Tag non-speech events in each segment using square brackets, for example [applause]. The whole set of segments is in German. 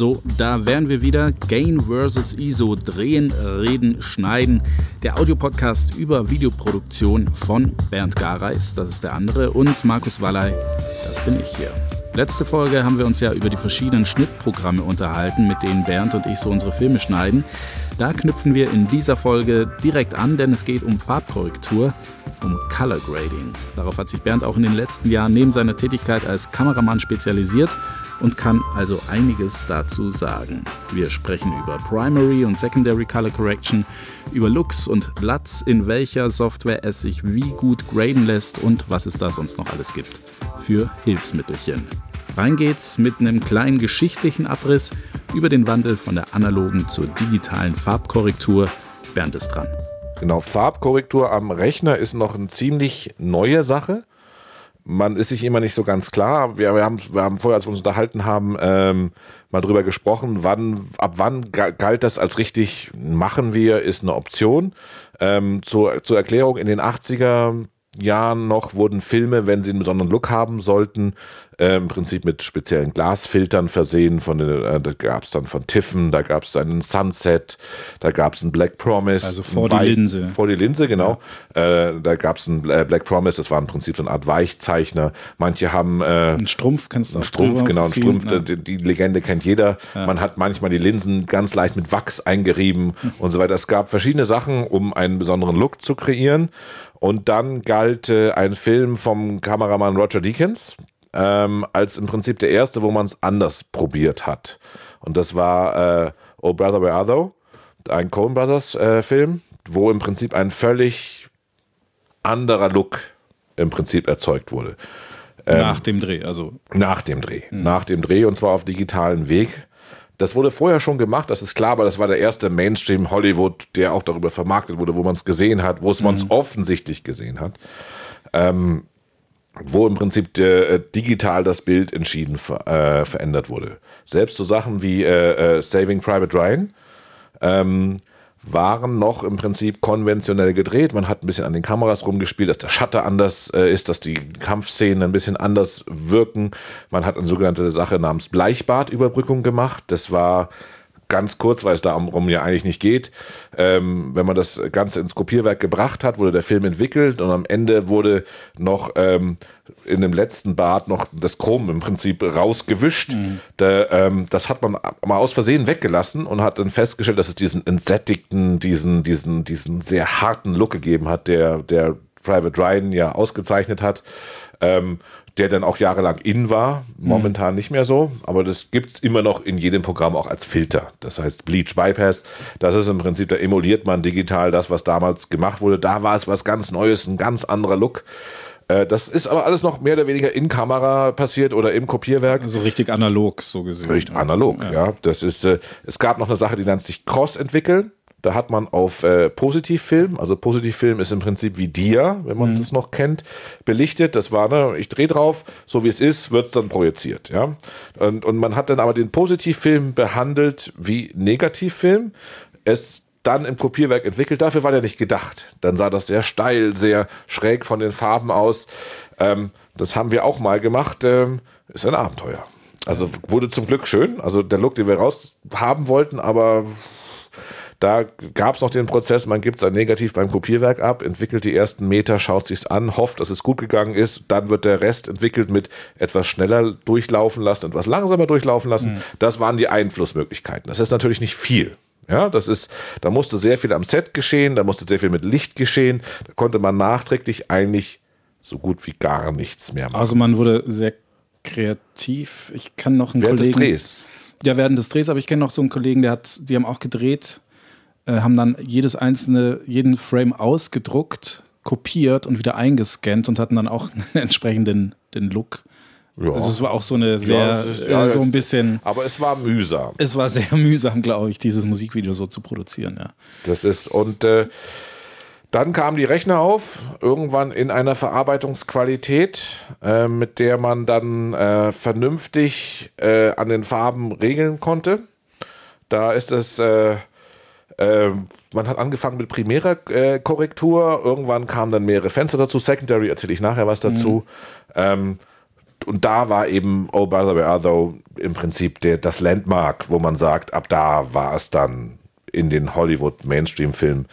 So, da wären wir wieder. Gain vs. ISO. Drehen, reden, schneiden. Der Audiopodcast über Videoproduktion von Bernd Gareis, das ist der andere, und Markus Wallei, das bin ich hier. Letzte Folge haben wir uns ja über die verschiedenen Schnittprogramme unterhalten, mit denen Bernd und ich so unsere Filme schneiden. Da knüpfen wir in dieser Folge direkt an, denn es geht um Farbkorrektur, um Color Grading. Darauf hat sich Bernd auch in den letzten Jahren neben seiner Tätigkeit als Kameramann spezialisiert und kann also einiges dazu sagen. Wir sprechen über Primary und Secondary Color Correction, über Looks und LUTs, in welcher Software es sich wie gut graden lässt und was es da sonst noch alles gibt für Hilfsmittelchen. Rein geht's mit einem kleinen geschichtlichen Abriss über den Wandel von der analogen zur digitalen Farbkorrektur. Bernd ist dran. Genau, Farbkorrektur am Rechner ist noch eine ziemlich neue Sache. Man ist sich immer nicht so ganz klar. Wir, wir, haben, wir haben vorher, als wir uns unterhalten haben, ähm, mal drüber gesprochen, wann, ab wann galt das als richtig machen wir, ist eine Option. Ähm, zur, zur Erklärung, in den 80er Jahren noch wurden Filme, wenn sie einen besonderen Look haben sollten, äh, im Prinzip mit speziellen Glasfiltern versehen. Von den, äh, da gab es dann von Tiffen, da gab es einen Sunset, da gab es einen Black Promise. Also vor die Linse. Vor die Linse, genau. Ja. Äh, da gab es einen Black Promise, das war im Prinzip so eine Art Weichzeichner. Manche haben. Äh, ein Strumpf kannst du Ein Strumpf, genau, ein Strumpf. Ja. Die, die, Legende kennt jeder. Ja. Man hat manchmal die Linsen ganz leicht mit Wachs eingerieben hm. [laughs] und so weiter. Es gab verschiedene Sachen, um einen besonderen Look zu kreieren. Und dann galt äh, ein Film vom Kameramann Roger Deakins ähm, als im Prinzip der erste, wo man es anders probiert hat. Und das war äh, Oh Brother Where Are Thou? Ein Coen Brothers äh, Film, wo im Prinzip ein völlig anderer Look im Prinzip erzeugt wurde. Ähm, nach dem Dreh, also. Nach dem Dreh. Mhm. Nach dem Dreh und zwar auf digitalen Weg. Das wurde vorher schon gemacht, das ist klar, aber das war der erste Mainstream Hollywood, der auch darüber vermarktet wurde, wo man es gesehen hat, wo es man es mhm. offensichtlich gesehen hat. Ähm, wo im Prinzip äh, digital das Bild entschieden ver, äh, verändert wurde. Selbst so Sachen wie äh, äh Saving Private Ryan ähm, waren noch im Prinzip konventionell gedreht. Man hat ein bisschen an den Kameras rumgespielt, dass der Shutter anders äh, ist, dass die Kampfszenen ein bisschen anders wirken. Man hat eine sogenannte Sache namens Bleichbadüberbrückung gemacht. Das war ganz kurz, weil es darum ja eigentlich nicht geht. Ähm, wenn man das Ganze ins Kopierwerk gebracht hat, wurde der Film entwickelt und am Ende wurde noch ähm, in dem letzten Bad noch das Chrom im Prinzip rausgewischt. Mhm. Der, ähm, das hat man mal aus Versehen weggelassen und hat dann festgestellt, dass es diesen entsättigten, diesen, diesen, diesen sehr harten Look gegeben hat, der, der Private Ryan ja ausgezeichnet hat. Ähm, der dann auch jahrelang in war, momentan mhm. nicht mehr so, aber das gibt es immer noch in jedem Programm auch als Filter. Das heißt Bleach Bypass, das ist im Prinzip, da emuliert man digital das, was damals gemacht wurde. Da war es was ganz Neues, ein ganz anderer Look. Äh, das ist aber alles noch mehr oder weniger in Kamera passiert oder im Kopierwerk. Also richtig analog, so gesehen. Richtig analog, ja. ja. Das ist, äh, es gab noch eine Sache, die nennt sich Cross entwickeln. Da hat man auf äh, Positivfilm, also Positivfilm ist im Prinzip wie Dia, wenn man mhm. das noch kennt, belichtet. Das war, ne, ich drehe drauf, so wie es ist, wird es dann projiziert. Ja? Und, und man hat dann aber den Positivfilm behandelt wie Negativfilm. Es dann im Kopierwerk entwickelt. Dafür war der nicht gedacht. Dann sah das sehr steil, sehr schräg von den Farben aus. Ähm, das haben wir auch mal gemacht. Ähm, ist ein Abenteuer. Also wurde zum Glück schön. Also der Look, den wir raus haben wollten, aber da gab es noch den Prozess, man gibt es ein Negativ beim Kopierwerk ab, entwickelt die ersten Meter, schaut sich's an, hofft, dass es gut gegangen ist, dann wird der Rest entwickelt mit etwas schneller durchlaufen lassen, etwas langsamer durchlaufen lassen. Mhm. Das waren die Einflussmöglichkeiten. Das ist natürlich nicht viel. Ja, das ist, da musste sehr viel am Set geschehen, da musste sehr viel mit Licht geschehen, da konnte man nachträglich eigentlich so gut wie gar nichts mehr machen. Also man wurde sehr kreativ. Ich kann noch einen während Kollegen. Des Drehs. Ja, während des Drehs, aber ich kenne noch so einen Kollegen, der hat, die haben auch gedreht äh, haben dann jedes einzelne, jeden Frame ausgedruckt, kopiert und wieder eingescannt und hatten dann auch [laughs] einen entsprechenden den Look. Ja. Also es war auch so eine sehr, ja, äh, so ein bisschen. Aber es war mühsam. Es war sehr [laughs] mühsam, glaube ich, dieses Musikvideo so zu produzieren, ja. Das ist, und äh, dann kam die Rechner auf, irgendwann in einer Verarbeitungsqualität, äh, mit der man dann äh, vernünftig äh, an den Farben regeln konnte. Da ist es äh, ähm, man hat angefangen mit primärer äh, Korrektur, irgendwann kamen dann mehrere Fenster dazu, Secondary erzähle ich nachher was dazu. Mhm. Ähm, und da war eben Oh Brother Where Are Thou im Prinzip der, das Landmark, wo man sagt, ab da war es dann in den Hollywood Mainstream-Filmen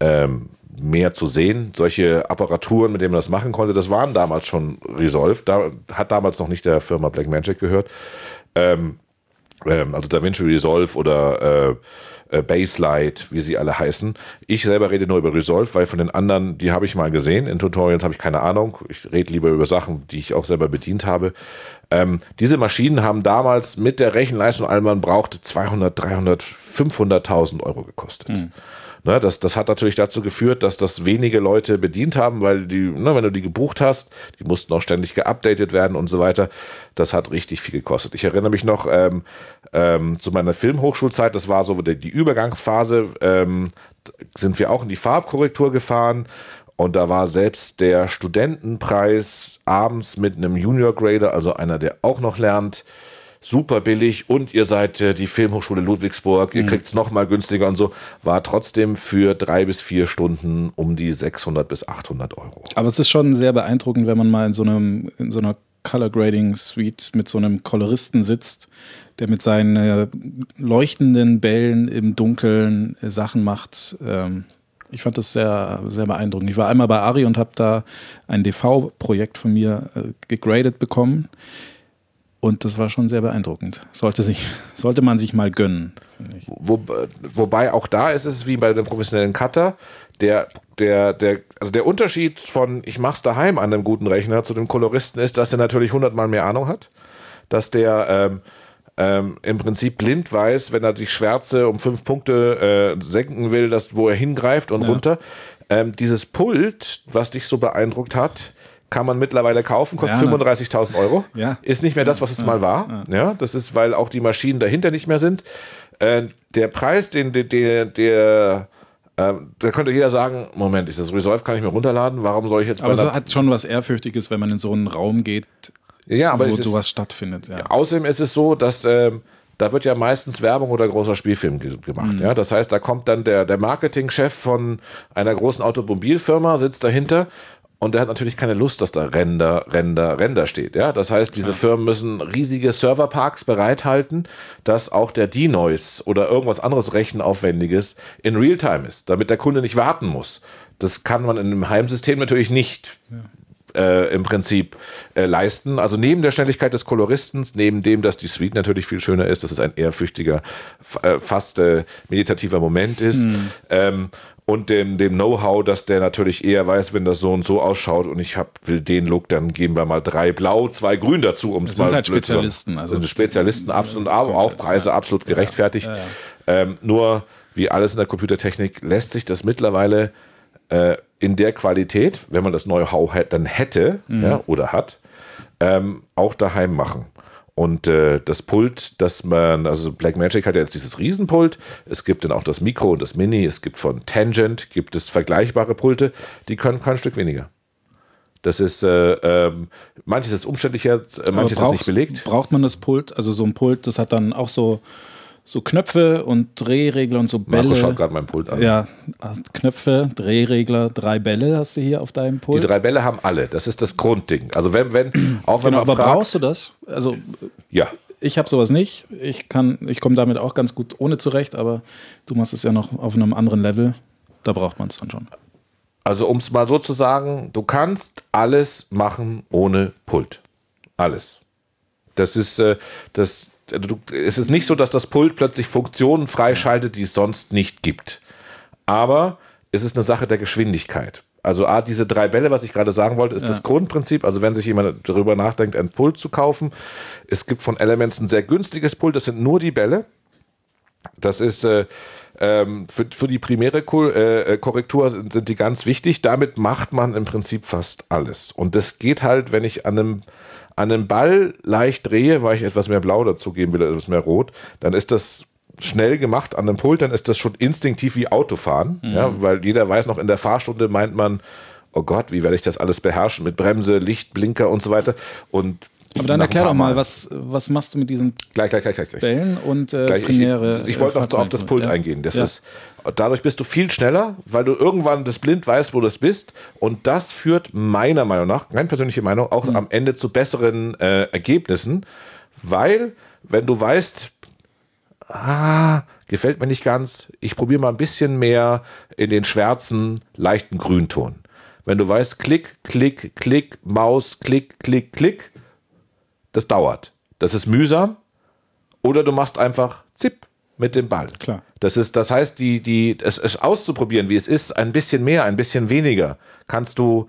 ähm, mehr zu sehen. Solche Apparaturen, mit denen man das machen konnte, das waren damals schon Resolve. Da hat damals noch nicht der Firma Blackmagic gehört. Ähm, ähm, also DaVinci Resolve oder äh, äh, Baselight, wie sie alle heißen. Ich selber rede nur über Resolve, weil von den anderen, die habe ich mal gesehen. In Tutorials habe ich keine Ahnung. Ich rede lieber über Sachen, die ich auch selber bedient habe. Ähm, diese Maschinen haben damals mit der Rechenleistung, all man brauchte, 200, 300, 500.000 Euro gekostet. Mhm. Ne, das, das hat natürlich dazu geführt, dass das wenige Leute bedient haben, weil die, ne, wenn du die gebucht hast, die mussten auch ständig geupdatet werden und so weiter. Das hat richtig viel gekostet. Ich erinnere mich noch ähm, ähm, zu meiner Filmhochschulzeit, das war so die, Übergangsphase, ähm, sind wir auch in die Farbkorrektur gefahren und da war selbst der Studentenpreis abends mit einem Junior Grader, also einer, der auch noch lernt, super billig und ihr seid äh, die Filmhochschule Ludwigsburg, ihr mhm. kriegt es nochmal günstiger und so, war trotzdem für drei bis vier Stunden um die 600 bis 800 Euro. Aber es ist schon sehr beeindruckend, wenn man mal in so, einem, in so einer Color Grading Suite mit so einem Koloristen sitzt, der mit seinen äh, leuchtenden Bällen im Dunkeln äh, Sachen macht. Ähm, ich fand das sehr, sehr beeindruckend. Ich war einmal bei Ari und habe da ein DV-Projekt von mir äh, gegradet bekommen. Und das war schon sehr beeindruckend. Sollte, sich, [laughs] sollte man sich mal gönnen. Wo, wobei auch da ist es wie bei dem professionellen Cutter. Der, der, der, also der Unterschied von ich mach's daheim an einem guten Rechner zu dem Koloristen ist, dass er natürlich hundertmal mehr Ahnung hat. Dass der ähm, ähm, im Prinzip blind weiß, wenn er die Schwärze um fünf Punkte äh, senken will, dass, wo er hingreift und ja. runter. Ähm, dieses Pult, was dich so beeindruckt hat, kann man mittlerweile kaufen, kostet ja, 35.000 Euro. Ja. Ist nicht mehr das, was es ja. mal war. Ja. das ist, weil auch die Maschinen dahinter nicht mehr sind. Äh, der Preis, den der, der, der äh, da könnte jeder sagen, Moment, das Resolve kann ich mir runterladen, warum soll ich jetzt... Aber es hat schon was Ehrfürchtiges, wenn man in so einen Raum geht, ja, aber wo sowas stattfindet. Ja. Außerdem ist es so, dass... Äh, da wird ja meistens Werbung oder großer Spielfilm ge gemacht. Mhm. Ja, das heißt, da kommt dann der, der Marketingchef von einer großen Automobilfirma, sitzt dahinter und der hat natürlich keine Lust, dass da Render, Render, Render steht. Ja, das heißt, diese Firmen müssen riesige Serverparks bereithalten, dass auch der Denoise oder irgendwas anderes Rechenaufwendiges in Realtime ist, damit der Kunde nicht warten muss. Das kann man in einem Heimsystem natürlich nicht. Ja. Äh, im Prinzip äh, leisten. Also neben der Schnelligkeit des Koloristens, neben dem, dass die Suite natürlich viel schöner ist, dass es ein ehrfürchtiger, äh, fast äh, meditativer Moment ist, hm. ähm, und dem, dem Know-how, dass der natürlich eher weiß, wenn das so und so ausschaut und ich hab, will den Look, dann geben wir mal drei blau, zwei grün dazu, um mal sind halt Spezialisten. Also sind Spezialisten absolut, aber auch Preise absolut gerechtfertigt. Ja, ja, ja. Ähm, nur, wie alles in der Computertechnik, lässt sich das mittlerweile äh, in der Qualität, wenn man das Know-how dann hätte mhm. ja, oder hat, ähm, auch daheim machen. Und äh, das Pult, das man, also Blackmagic hat ja jetzt dieses Riesenpult. Es gibt dann auch das Mikro und das Mini. Es gibt von Tangent, gibt es vergleichbare Pulte, die können kein Stück weniger. Das ist, äh, ähm, manches ist umständlicher, äh, manches ist nicht belegt. Braucht man das Pult? Also so ein Pult, das hat dann auch so so Knöpfe und Drehregler und so Bälle. Marco schaut gerade mein Pult an. Ja, Knöpfe, Drehregler, drei Bälle hast du hier auf deinem Pult. Die drei Bälle haben alle. Das ist das Grundding. Also wenn, wenn, auch wenn genau, man aber fragt, brauchst du das? Also ja. Ich habe sowas nicht. Ich kann, ich komme damit auch ganz gut ohne zurecht, aber du machst es ja noch auf einem anderen Level. Da braucht man es dann schon. Also um es mal so zu sagen, du kannst alles machen ohne Pult. Alles. Das ist äh, das also es ist nicht so, dass das Pult plötzlich Funktionen freischaltet, die es sonst nicht gibt. Aber es ist eine Sache der Geschwindigkeit. Also A, diese drei Bälle, was ich gerade sagen wollte, ist ja. das Grundprinzip. Also wenn sich jemand darüber nachdenkt, ein Pult zu kaufen, es gibt von Elements ein sehr günstiges Pult, das sind nur die Bälle. Das ist äh, ähm, für, für die primäre Ko äh, Korrektur sind, sind die ganz wichtig. Damit macht man im Prinzip fast alles. Und das geht halt, wenn ich an einem an einem Ball leicht drehe, weil ich etwas mehr Blau dazugeben will, etwas mehr Rot, dann ist das schnell gemacht an einem Pult, dann ist das schon instinktiv wie Autofahren, mhm. ja, weil jeder weiß noch, in der Fahrstunde meint man, oh Gott, wie werde ich das alles beherrschen mit Bremse, Licht, Blinker und so weiter. Und Aber dann erklär doch mal, was, was machst du mit diesen gleich, gleich, gleich, gleich. Bällen und äh, Gleich, Premiere? ich, ich wollte noch auf das Pult ja. eingehen. Das Ja. ist, dadurch bist du viel schneller, weil du irgendwann das blind weißt, wo du es bist. Und das führt meiner Meinung nach, meine persönliche Meinung, auch Mhm. am Ende zu besseren äh, Ergebnissen. Weil, wenn du weißt, ah, gefällt mir nicht ganz, ich probiere mal ein bisschen mehr in den schwärzen, leichten Grünton. Wenn du weißt, klick, klick, klick, Maus, klick, klick, klick, das dauert. Das ist mühsam. Oder du machst einfach zipp mit dem Ball. Klar. Das ist, das heißt, die, die, es, es auszuprobieren, wie es ist, ein bisschen mehr, ein bisschen weniger, kannst du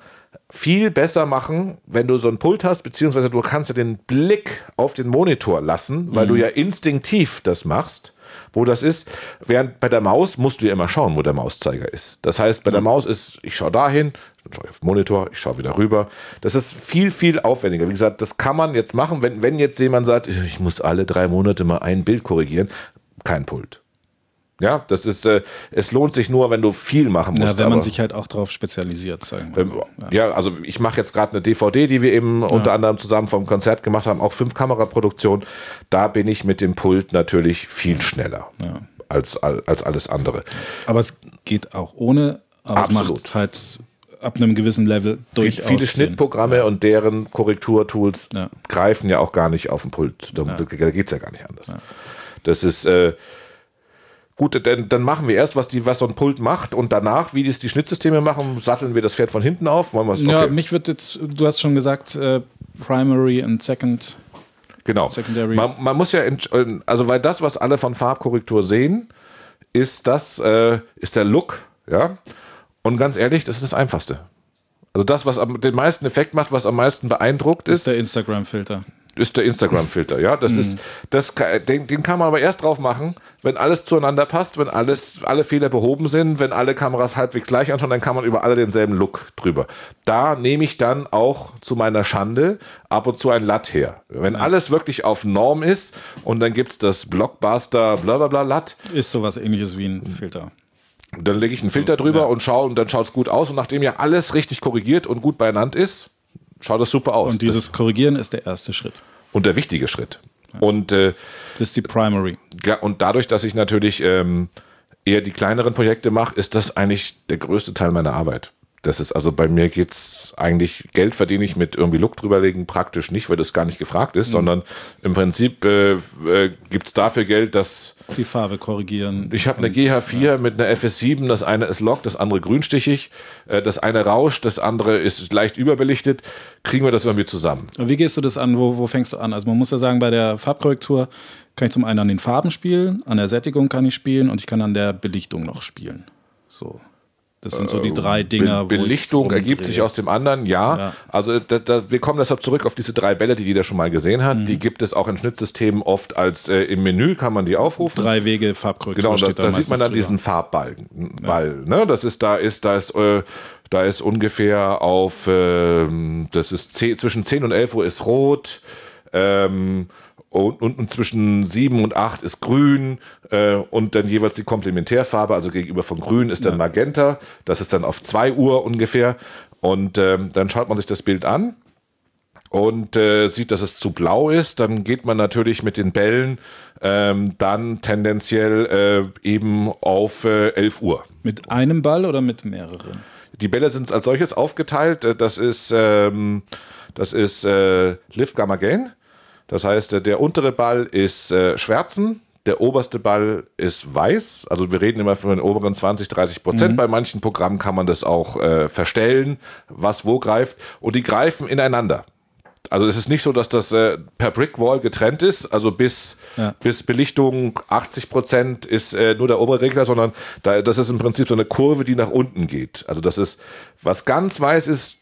viel besser machen, wenn du so ein Pult hast, beziehungsweise du kannst ja den Blick auf den Monitor lassen, weil du ja instinktiv das machst, wo das ist. Während bei der Maus musst du ja immer schauen, wo der Mauszeiger ist. Das heißt, bei der Maus ist, ich schaue dahin, dann schaue ich auf den Monitor, ich schaue wieder rüber. Das ist viel, viel aufwendiger. Wie gesagt, das kann man jetzt machen, wenn, wenn jetzt jemand sagt, ich muss alle drei Monate mal ein Bild korrigieren, kein Pult. Ja, das ist, äh, es lohnt sich nur, wenn du viel machen musst. Ja, wenn man sich halt auch drauf spezialisiert, sagen wir ähm, mal. ja. also ich mache jetzt gerade eine DVD, die wir eben unter anderem zusammen vom Konzert gemacht haben, auch fünf Kameraproduktion. Da bin ich mit dem Pult natürlich viel schneller als, als alles andere. Aber es geht auch ohne, aber es Absolut. macht halt ab einem gewissen Level durchaus viele. Schnittprogramme und deren Korrekturtools Ja. greifen ja auch gar nicht auf den Pult. Da, da geht es ja gar nicht anders. Das ist äh, gut, dann, dann machen wir erst, was, die, was so ein Pult macht und danach, wie das die Schnittsysteme machen, satteln wir das Pferd von hinten auf. Wollen wir es Ja, okay. mich wird jetzt, du hast schon gesagt, äh, Primary und Second. Genau. Secondary. Man, man muss ja, entsch- also weil das, was alle von Farbkorrektur sehen, ist das, äh, ist der Look, ja. Und ganz ehrlich, das ist das Einfachste. Also das, was am, den meisten Effekt macht, was am meisten beeindruckt ist ist, der Instagram-Filter. Ist der Instagram-Filter, ja. Das ist, das, den, den kann man aber erst drauf machen, wenn alles zueinander passt, wenn alles, alle Fehler behoben sind, wenn alle Kameras halbwegs gleich anschauen, dann kann man über alle denselben Look drüber. Da nehme ich dann auch zu meiner Schande ab und zu ein Latt her. Wenn alles wirklich auf Norm ist und dann gibt es das Blockbuster blablabla Latt, Ist sowas ähnliches wie ein Filter. dann lege ich einen Filter drüber und schaue und dann schaut es gut aus und nachdem ja alles richtig korrigiert und gut beieinander ist, schaut es super aus. Und dieses Korrigieren ist der erste Schritt. und der wichtige Schritt. Und äh, Das ist die Primary. Ja, und dadurch, dass ich natürlich ähm, eher die kleineren Projekte mache, ist das eigentlich der größte Teil meiner Arbeit. Das ist also bei mir geht's eigentlich, Geld verdiene ich mit irgendwie Look drüberlegen praktisch nicht, weil das gar nicht gefragt ist, sondern im Prinzip äh, äh, gibt es dafür Geld, dass Die Farbe korrigieren. ich habe eine GH4 mit einer FS7, das eine ist lock, das andere grünstichig, äh, das eine rauscht, das andere ist leicht überbelichtet. Kriegen wir das irgendwie zusammen? Und Wie gehst du das an? Wo, wo fängst du an? Also man muss ja sagen, bei der Farbkorrektur kann ich zum einen an den Farben spielen, an der Sättigung kann ich spielen und ich kann an der Belichtung noch spielen. So. Das sind so die drei Dinger. Be Belichtung ergibt sich aus dem anderen, ja. Ja. Also da, da, wir kommen deshalb zurück auf diese drei Bälle, die jeder schon mal gesehen hat. Mhm. Die gibt es auch in Schnittsystemen oft als äh, im Menü kann man die aufrufen. Drei Wege Farbkorrektur. Genau, da, da sieht man dann drüber. diesen Farbball. Ball, ne? Das ist, da ist, da ist, äh, da ist ungefähr auf, ähm, das ist 10, zwischen 10 und 11 Uhr ist rot. Ähm, und, und, und zwischen 7 und 8 ist grün äh, und dann jeweils die Komplementärfarbe, also gegenüber von grün ist dann Magenta. Das ist dann auf 2 Uhr ungefähr. Und ähm, dann schaut man sich das Bild an und äh, sieht, dass es zu blau ist, dann geht man natürlich mit den Bällen ähm, dann tendenziell äh, eben auf äh, 11 Uhr. Mit einem Ball oder mit mehreren? Die Bälle sind als solches aufgeteilt. Äh, Das ist, ähm, das ist äh, Lift Gamma Gain. Das heißt, äh, der untere Ball ist äh, Schwärzen, der oberste Ball ist weiß. Also wir reden immer von den oberen 20, 30 Prozent. Bei manchen Programmen kann man das auch äh, verstellen, was wo greift. Und die greifen ineinander. Also es ist nicht so, dass das äh, per Brickwall getrennt ist, also bis, Ja. bis Belichtung 80 Prozent ist äh, nur der obere Regler, sondern da, das ist im Prinzip so eine Kurve, die nach unten geht. Also das ist, was ganz weiß ist,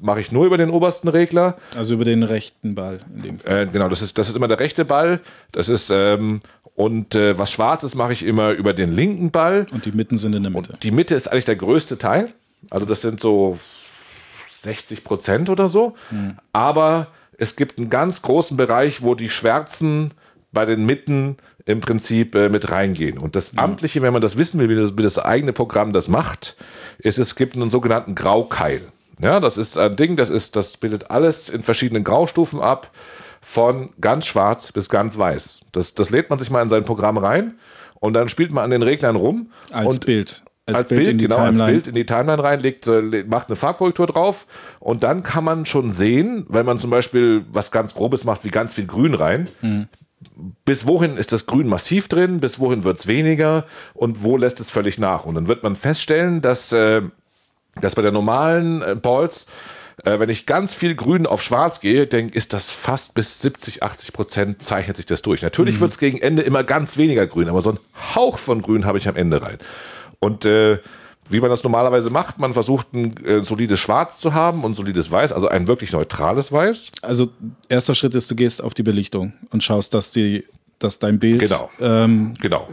mache ich nur über den obersten Regler. Also über den rechten Ball. Äh, genau, das ist, das ist immer der rechte Ball. Das ist, ähm, und äh, was schwarz ist, mache ich immer über den linken Ball. Und die Mitten sind in der Mitte. Die Mitte ist eigentlich der größte Teil. Also das sind so 60 Prozent oder so. Aber es gibt einen ganz großen Bereich, wo die Schwärzen bei den Mitten im Prinzip äh, mit reingehen. Und das Amtliche, wenn man das wissen will, wie das, wie das eigene Programm das macht, ist, es gibt einen sogenannten Graukeil. Ja, das ist ein Ding, das ist, das bildet alles in verschiedenen Graustufen ab. von ganz schwarz bis ganz weiß. Das, das lädt man sich mal in sein Programm rein und dann spielt man an den Reglern rum. Als und Bild. Als, Bild, in die genau, Timeline. als Bild in die Timeline rein, legt, äh, macht eine Farbkorrektur drauf und dann kann man schon sehen, wenn man zum Beispiel was ganz Grobes macht, wie ganz viel Grün rein, bis wohin ist das Grün massiv drin, bis wohin wird es weniger und wo lässt es völlig nach. Und dann wird man feststellen, dass, äh, dass bei der normalen äh, Balls, äh, wenn ich ganz viel Grün auf Schwarz gehe, denke ist das fast bis 70, 80 Prozent zeichnet sich das durch. Natürlich wird es gegen Ende immer ganz weniger Grün, aber so ein Hauch von Grün habe ich am Ende rein. Und äh, wie man das normalerweise macht, man versucht ein äh, solides Schwarz zu haben und solides Weiß, also ein wirklich neutrales Weiß. Also erster Schritt ist, du gehst auf die Belichtung und schaust, dass die, dass dein Bild Genau. ähm, Genau.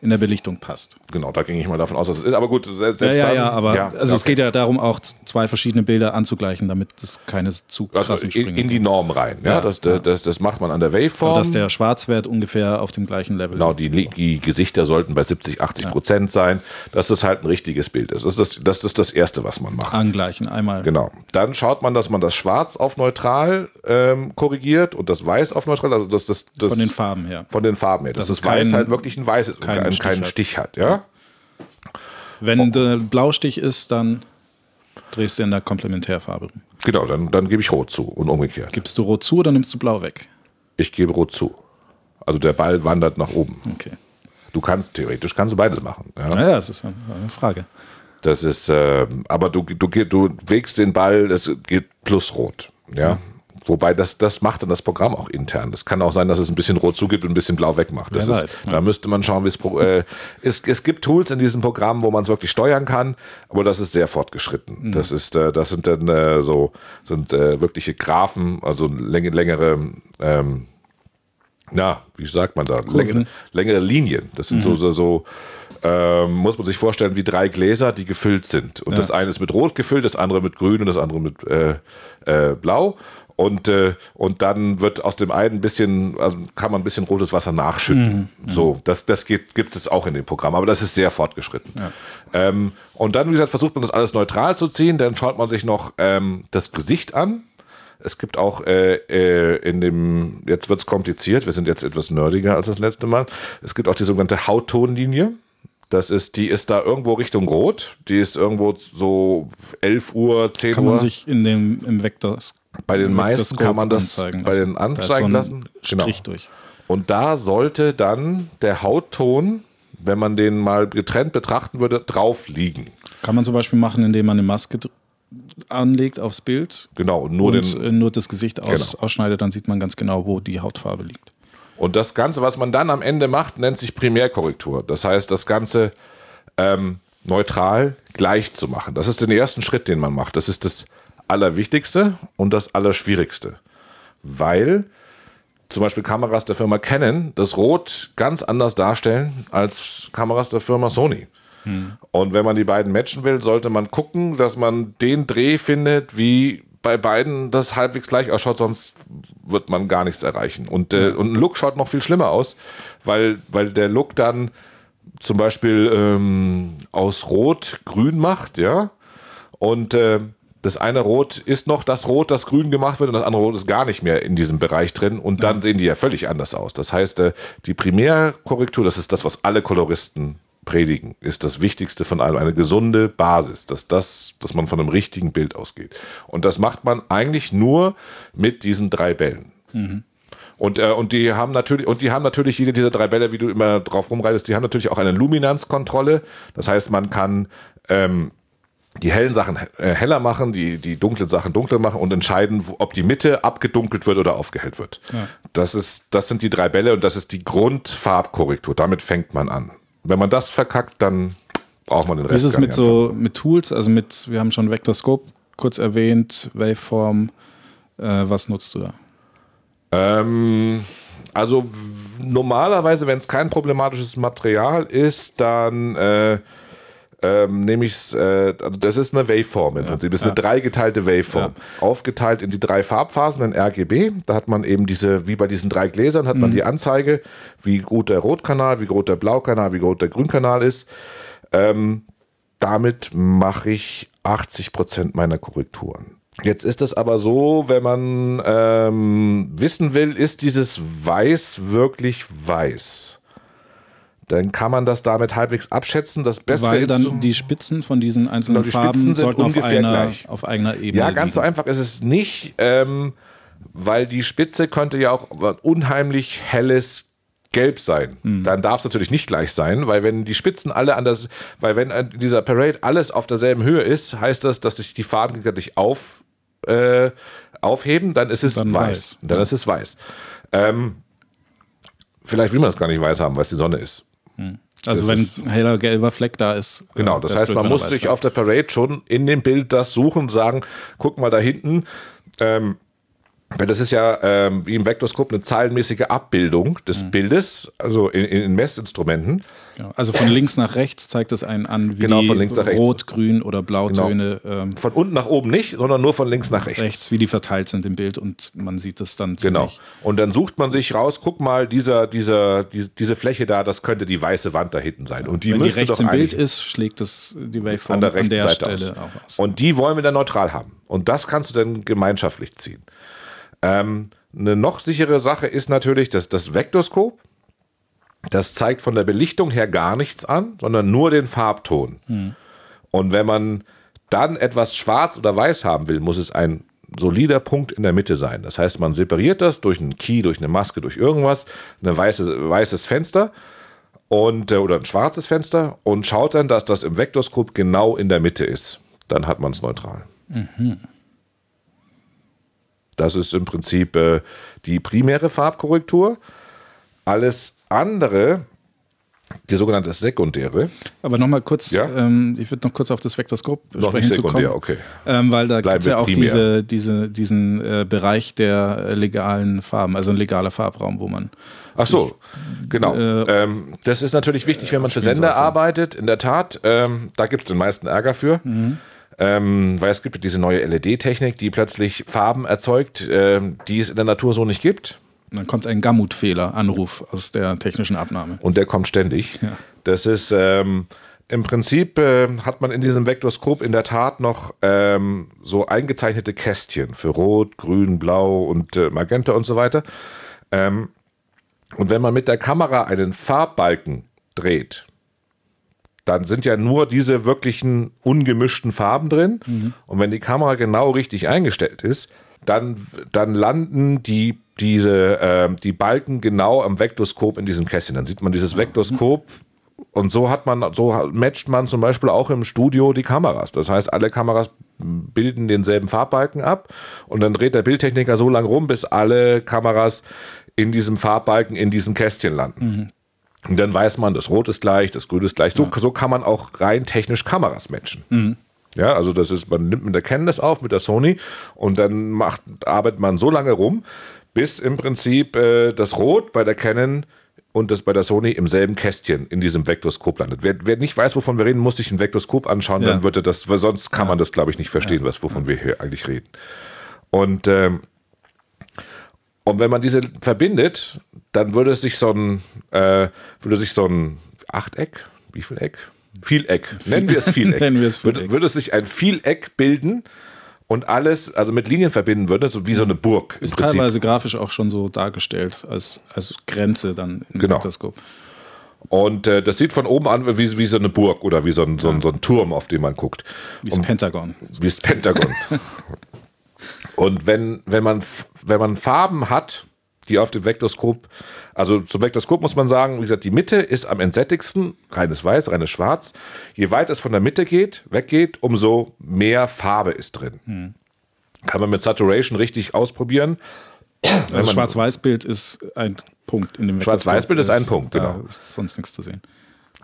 In der Belichtung passt. Genau, da ging ich mal davon aus, dass es ist. Aber gut, selbst Ja, ja, dann, ja, aber ja, also es okay. geht ja darum, auch zwei verschiedene Bilder anzugleichen, damit es keine zu also krassen in, Sprünge in die gibt. Norm rein. Ja, Ja, das, das, das, das macht man an der Waveform. Und dass der Schwarzwert ungefähr auf dem gleichen Level Genau, die, die Gesichter sollten bei 70, 80 Prozent sein, dass das halt ein richtiges Bild ist. Das ist das, das, ist das Erste, was man macht. angleichen. Einmal. Genau. Dann schaut man, dass man das Schwarz auf neutral ähm, korrigiert und das Weiß auf neutral, also das, das, das Von den Farben her. von den Farben her. Dass das es Weiß kein- halt wirklich ein Weiß ist und keinen Stich keinen hat. Stich hat. Ja? Wenn der Blaustich ist, dann drehst du in der Komplementärfarbe. rum. Genau, dann, dann gebe ich Rot zu und umgekehrt. Gibst du Rot zu oder nimmst du Blau weg? Ich gebe Rot zu. Also der Ball wandert nach oben. Okay. Du kannst, theoretisch kannst du beides machen. Ja? Naja, das ist eine Frage. Das ist, ähm, aber du, du, du wägst den Ball, das geht plus rot. Ja. Wobei das, das macht dann das Programm auch intern. Das kann auch sein, dass es ein bisschen rot zugibt und ein bisschen blau wegmacht. Das Wer ist, weiß, Da müsste man schauen, wie es. Äh, es, es gibt Tools in diesem Programm, wo man es wirklich steuern kann, aber das ist sehr fortgeschritten. Das ist, äh, das sind dann äh, so sind äh, wirkliche Graphen, also läng längere ähm, na, wie sagt man da? Längere, längere Linien. Das sind so, so, so ähm, muss man sich vorstellen, wie drei Gläser, die gefüllt sind. Und das eine ist mit Rot gefüllt, das andere mit Grün und das andere mit äh, äh, Blau. Und, äh, und dann wird aus dem einen ein bisschen, also kann man ein bisschen rotes Wasser nachschütten. So, das, das geht, gibt es auch in dem Programm, aber das ist sehr fortgeschritten. Ähm, und dann, wie gesagt, versucht man das alles neutral zu ziehen. Dann schaut man sich noch ähm, das Gesicht an. Es gibt auch äh, äh, in dem, jetzt wird es kompliziert, wir sind jetzt etwas nerdiger als das letzte Mal. Es gibt auch die sogenannte Hauttonlinie. Das ist, die ist da irgendwo Richtung Rot. Die ist irgendwo so 11 Uhr, 10 Kann Uhr. man sich in dem im Vektor bei den meisten kann man das anzeigen bei den anzeigen so lassen. Genau. Strich durch. Und da sollte dann der Hautton, wenn man den mal getrennt betrachten würde, drauf liegen. Kann man zum Beispiel machen, indem man eine Maske anlegt aufs Bild Genau, und nur und den, äh, nur das Gesicht aus, Genau. ausschneidet, dann sieht man ganz genau, wo die Hautfarbe liegt. Und das Ganze, was man dann am Ende macht, nennt sich Primärkorrektur. Das heißt, das Ganze ähm, neutral gleich zu machen. Das ist den ersten Schritt, den man macht. Das ist das Allerwichtigste und das Allerschwierigste. Weil zum Beispiel Kameras der Firma Canon das Rot ganz anders darstellen als Kameras der Firma Sony. Und wenn man die beiden matchen will, sollte man gucken, dass man den Dreh findet, wie bei beiden das halbwegs gleich ausschaut, sonst wird man gar nichts erreichen. Und, äh, und ein Look schaut noch viel schlimmer aus, weil, weil der Look dann zum Beispiel ähm, aus Rot grün macht, ja. Und äh, das eine Rot ist noch das Rot, das grün gemacht wird, und das andere Rot ist gar nicht mehr in diesem Bereich drin. Und dann sehen die ja völlig anders aus. Das heißt, äh, die Primärkorrektur, das ist das, was alle Koloristen predigen, ist das Wichtigste von allem. Eine gesunde Basis, dass das, dass man von einem richtigen Bild ausgeht. Und das macht man eigentlich nur mit diesen drei Bällen. Und, äh, und die haben natürlich, und die haben natürlich jede dieser drei Bälle, wie du immer drauf rumreitest, die haben natürlich auch eine Luminanzkontrolle. Das heißt, man kann ähm, die hellen Sachen äh, heller machen, die, die dunklen Sachen dunkler machen und entscheiden, ob die Mitte abgedunkelt wird oder aufgehellt wird. Das, ist, das sind die drei Bälle und das ist die Grundfarbkorrektur. Damit fängt man an. Wenn man das verkackt, dann braucht man den Wie Rest. ist es mit so mit Tools? Also mit, wir haben schon Vektorscope kurz erwähnt, Waveform. Äh, was nutzt du da? Ähm, also normalerweise, wenn es kein problematisches Material ist, dann äh, ähm, nehme ich es, äh, also das ist eine Waveform im Prinzip. Das ist eine dreigeteilte Waveform. Aufgeteilt in die drei Farbphasen in RGB. Da hat man eben diese, wie bei diesen drei Gläsern, hat man die Anzeige, wie gut der Rotkanal, wie groß der Blaukanal, wie groß der Grünkanal ist. Ähm, damit mache ich 80% meiner Korrekturen. Jetzt ist es aber so, wenn man ähm, wissen will, ist dieses Weiß wirklich weiß? Dann kann man das damit halbwegs abschätzen. Das Beste Weil dann die Spitzen von diesen einzelnen Genau, die Farben Spitzen sind sollten auf ungefähr einer, gleich. auf eigener Ebene Ja, ganz so liegen. einfach ist es nicht, ähm, weil die Spitze könnte ja auch unheimlich helles Gelb sein. Hm. Dann darf es natürlich nicht gleich sein, weil wenn die Spitzen alle anders, weil wenn in dieser Parade alles auf derselben Höhe ist, heißt das, dass sich die Farben gegenseitig auf, äh, aufheben, dann ist es Dann weiß. weiß. Dann ist es weiß. Ähm, vielleicht will man es gar nicht weiß haben, weil es die Sonne ist. Also das wenn ist- ein heller gelber Fleck da ist. Genau, äh, das wär's heißt, man muss sich auf der Parade schon in dem Bild das suchen und sagen, guck mal da hinten. Ähm, weil das ist ja ähm, wie im Vektorskop eine zahlenmäßige Abbildung des Mhm. Bildes, also in, in Messinstrumenten. Ja, also von links nach rechts zeigt es einen an, wie Genau, von links nach rechts. Genau. Rot, Grün oder Blautöne ähm, Von unten nach oben nicht, sondern nur von links nach rechts. rechts, wie die verteilt sind im Bild und man sieht es dann Genau. Und dann sucht man sich raus, guck mal, dieser, dieser, die, diese Fläche da, das könnte die weiße Wand da hinten sein. Und die Wenn die rechts doch im Bild ist, schlägt es die Waveform an der an der Seite Stelle aus. auch aus. Und die wollen wir dann neutral haben. Und das kannst du dann gemeinschaftlich ziehen. Ähm, eine noch sichere Sache ist natürlich, dass das Vektorskop, das zeigt von der Belichtung her gar nichts an, sondern nur den Farbton. Und wenn man dann etwas schwarz oder weiß haben will, muss es ein solider Punkt in der Mitte sein. Das heißt, man separiert das durch einen Key, durch eine Maske, durch irgendwas, ein weiße, weißes Fenster und, äh, oder ein schwarzes Fenster und schaut dann, dass das im Vektorskop genau in der Mitte ist. Dann hat man es neutral. Das ist im Prinzip äh, die primäre Farbkorrektur. Alles andere, die sogenannte sekundäre, Aber nochmal kurz, Ja? ähm, ich würde noch kurz auf das Vektorskop noch sprechen nicht zu kommen. sekundär, okay. Ähm, weil da gibt es ja auch diese, diese, diesen äh, Bereich der äh, legalen Farben, also ein legaler Farbraum, wo man Ach so, genau. Äh, ähm, das ist natürlich wichtig, wenn man für Sender sollte. arbeitet. In der Tat, ähm, da gibt es den meisten Ärger für. Mhm. Ähm, weil es gibt diese neue LED-Technik, die plötzlich Farben erzeugt, ähm, die es in der Natur so nicht gibt. dann kommt ein Gammut-Fehler, Anruf aus der technischen Abnahme. Und der kommt ständig. Ja. Das ist ähm, im Prinzip äh, hat man in diesem Vektorskop in der Tat noch ähm, so eingezeichnete Kästchen für Rot, Grün, Blau und äh, Magenta und so weiter. Ähm, und wenn man mit der Kamera einen Farbbalken dreht, dann sind ja nur diese wirklichen ungemischten Farben drin. Und wenn die Kamera genau richtig eingestellt ist, dann, dann landen die, diese, ähm, die Balken genau am Vektorskop in diesem Kästchen. Dann sieht man dieses Vektorskop und so hat man, so matcht man zum Beispiel auch im Studio die Kameras. Das heißt, alle Kameras bilden denselben Farbbalken ab und dann dreht der Bildtechniker so lange rum, bis alle Kameras in diesem Farbbalken, in diesem Kästchen landen. Und dann weiß man, das Rot ist gleich, das Grün ist gleich. So, so kann man auch rein technisch Kameras matchen. Ja, also das ist, man nimmt mit der Canon das auf, mit der Sony und dann macht, arbeitet man so lange rum, bis im Prinzip äh, das Rot bei der Canon und das bei der Sony im selben Kästchen in diesem Vektorskop landet. Wer, wer nicht weiß, wovon wir reden, muss sich ein Vektorskop anschauen, Ja. dann wird er das, weil sonst kann man das, glaube ich, nicht verstehen, was, wovon wir hier eigentlich reden. Und ähm, und wenn man diese verbindet, dann würde sich so ein, äh, würde sich so ein Achteck, wie viel Eck? Vieleck, nennen wir es [laughs] Vieleck. Nennen wir es Vieleck. Würde, würde sich ein Vieleck bilden und alles, also mit Linien verbinden würde, so wie so eine Burg. im Ist Prinzip. teilweise grafisch auch schon so dargestellt als, als Grenze dann im Genau. Vektorskop. Und äh, das sieht von oben an wie, wie so eine Burg oder wie so ein, so ein, so ein Turm, auf den man guckt. Wie das Pentagon. wie das Pentagon. [laughs] Und wenn, wenn, man, wenn man Farben hat, die auf dem Vektorskop, also zum Vektorskop muss man sagen, wie gesagt, die Mitte ist am entsättigsten, reines Weiß, reines Schwarz. Je weiter es von der Mitte geht, weggeht, umso mehr Farbe ist drin. Kann man mit Saturation richtig ausprobieren. Also Schwarz-Weiß-Bild ist ein Punkt in dem Schwarz-Weiß-Bild ist ein Punkt, genau. ist sonst nichts zu sehen.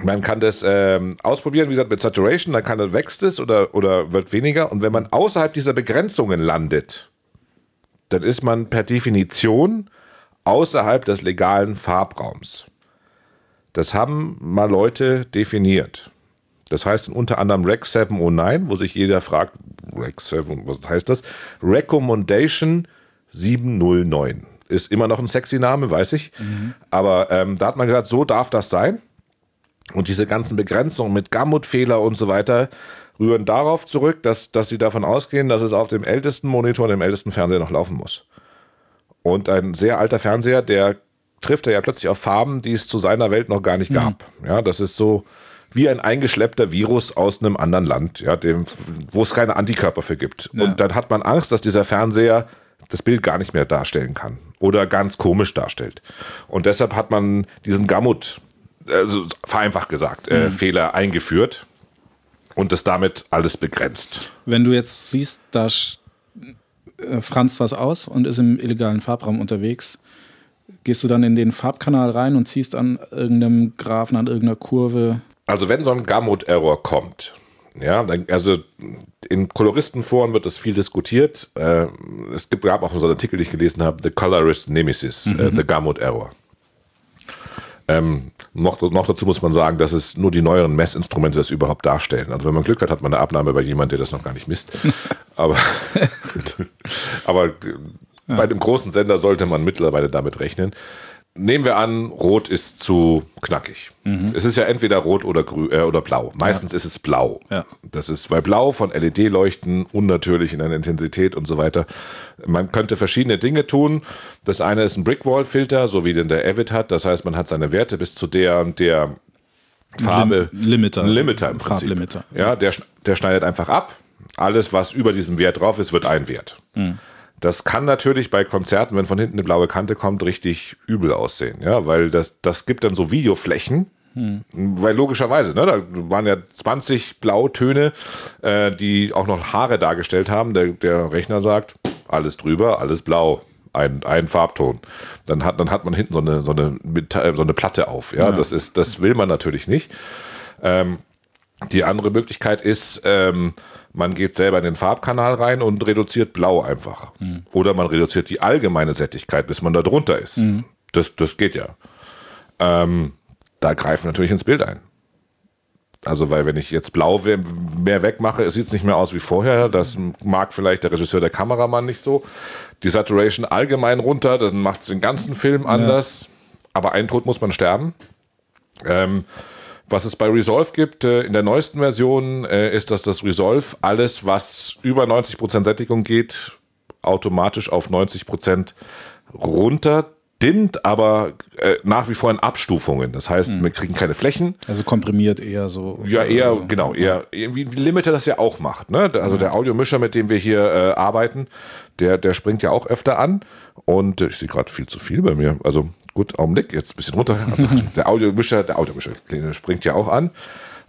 Man kann das ähm, ausprobieren, wie gesagt, mit Saturation, dann kann, wächst es oder, oder wird weniger. Und wenn man außerhalb dieser Begrenzungen landet, dann ist man per Definition außerhalb des legalen Farbraums. Das haben mal Leute definiert. Das heißt unter anderem Rec 709, wo sich jeder fragt, Rec 7, was heißt das? Recommendation 709. Ist immer noch ein sexy Name, weiß ich. Aber ähm, da hat man gesagt, so darf das sein. Und diese ganzen Begrenzungen mit Gammutfehler und so weiter rühren darauf zurück, dass, dass sie davon ausgehen, dass es auf dem ältesten Monitor dem ältesten Fernseher noch laufen muss. Und ein sehr alter Fernseher, der trifft er ja plötzlich auf Farben, die es zu seiner Welt noch gar nicht mhm. gab. Ja, das ist so wie ein eingeschleppter Virus aus einem anderen Land, ja, dem, wo es keine Antikörper für gibt. Ja. Und dann hat man Angst, dass dieser Fernseher das Bild gar nicht mehr darstellen kann oder ganz komisch darstellt. Und deshalb hat man diesen Gamut, also vereinfacht gesagt, äh, mhm. Fehler eingeführt und das damit alles begrenzt. Wenn du jetzt siehst, da äh, franzt was aus und ist im illegalen Farbraum unterwegs, gehst du dann in den Farbkanal rein und ziehst an irgendeinem Graphen, an irgendeiner Kurve also wenn so ein Gamut-Error kommt, ja, also in Koloristenforen wird das viel diskutiert. Äh, es gibt, gab auch so einen Artikel, den ich gelesen habe, The Colorist Nemesis, äh, mhm. The Gamut Error. Ähm, noch, noch, dazu muss man sagen, dass es nur die neueren Messinstrumente das überhaupt darstellen. Also wenn man Glück hat, hat man eine Abnahme bei jemandem, der das noch gar nicht misst. [laughs] aber [laughs] aber ja. bei dem großen Sender sollte man mittlerweile damit rechnen. Nehmen wir an, rot ist zu knackig. Mhm. Es ist ja entweder rot oder grün äh, oder blau. Meistens ja. ist es blau. Ja. Das ist, weil blau von LED-Leuchten unnatürlich in einer Intensität und so weiter. Man könnte verschiedene Dinge tun. Das eine ist ein Brickwall-Filter, so wie den der Avid hat. Das heißt, man hat seine Werte bis zu der der Farbe. Lim Limiter. Limiter im Prinzip. Farblimiter. Ja, der, der schneidet einfach ab. Alles, was über diesem Wert drauf ist, wird ein Wert. Mhm. Das kann natürlich bei Konzerten, wenn von hinten eine blaue Kante kommt, richtig übel aussehen. Ja, weil das, das gibt dann so Videoflächen. Hm. Weil logischerweise, ne, da waren ja 20 Blautöne, äh, die auch noch Haare dargestellt haben. Der, der Rechner sagt, alles drüber, alles blau ein, ein Farbton. Dann hat, dann hat man hinten so eine, so eine, so eine Platte auf. Ja, ja. Das, ist, das will man natürlich nicht. Ähm, die andere Möglichkeit ist, ähm, man geht selber in den Farbkanal rein und reduziert blau einfach. Mhm. Oder man reduziert die allgemeine Sättigkeit, bis man da drunter ist. Mhm. Das, das geht ja. Ähm, da greifen natürlich ins Bild ein. Also, weil wenn ich jetzt blau mehr wegmache, sieht es nicht mehr aus wie vorher. Das mag vielleicht der Regisseur, der Kameramann nicht so. Die Saturation allgemein runter, dann macht es den ganzen Film anders. Ja. Aber ein Tod muss man sterben. Ähm, was es bei Resolve gibt, äh, in der neuesten Version, äh, ist, dass das Resolve alles, was über 90% Sättigung geht, automatisch auf 90% runter dimmt, aber äh, nach wie vor in Abstufungen. Das heißt, mhm. wir kriegen keine Flächen. Also komprimiert eher so. Ja, eher, genau, eher, wie Limiter das ja auch macht. Ne? Also ja. der Audiomischer, mit dem wir hier äh, arbeiten, der, der springt ja auch öfter an. Und äh, ich sehe gerade viel zu viel bei mir. Also gut, Augenblick, jetzt ein bisschen runter. Also [laughs] der Audiomischer, der Audiomischer springt ja auch an.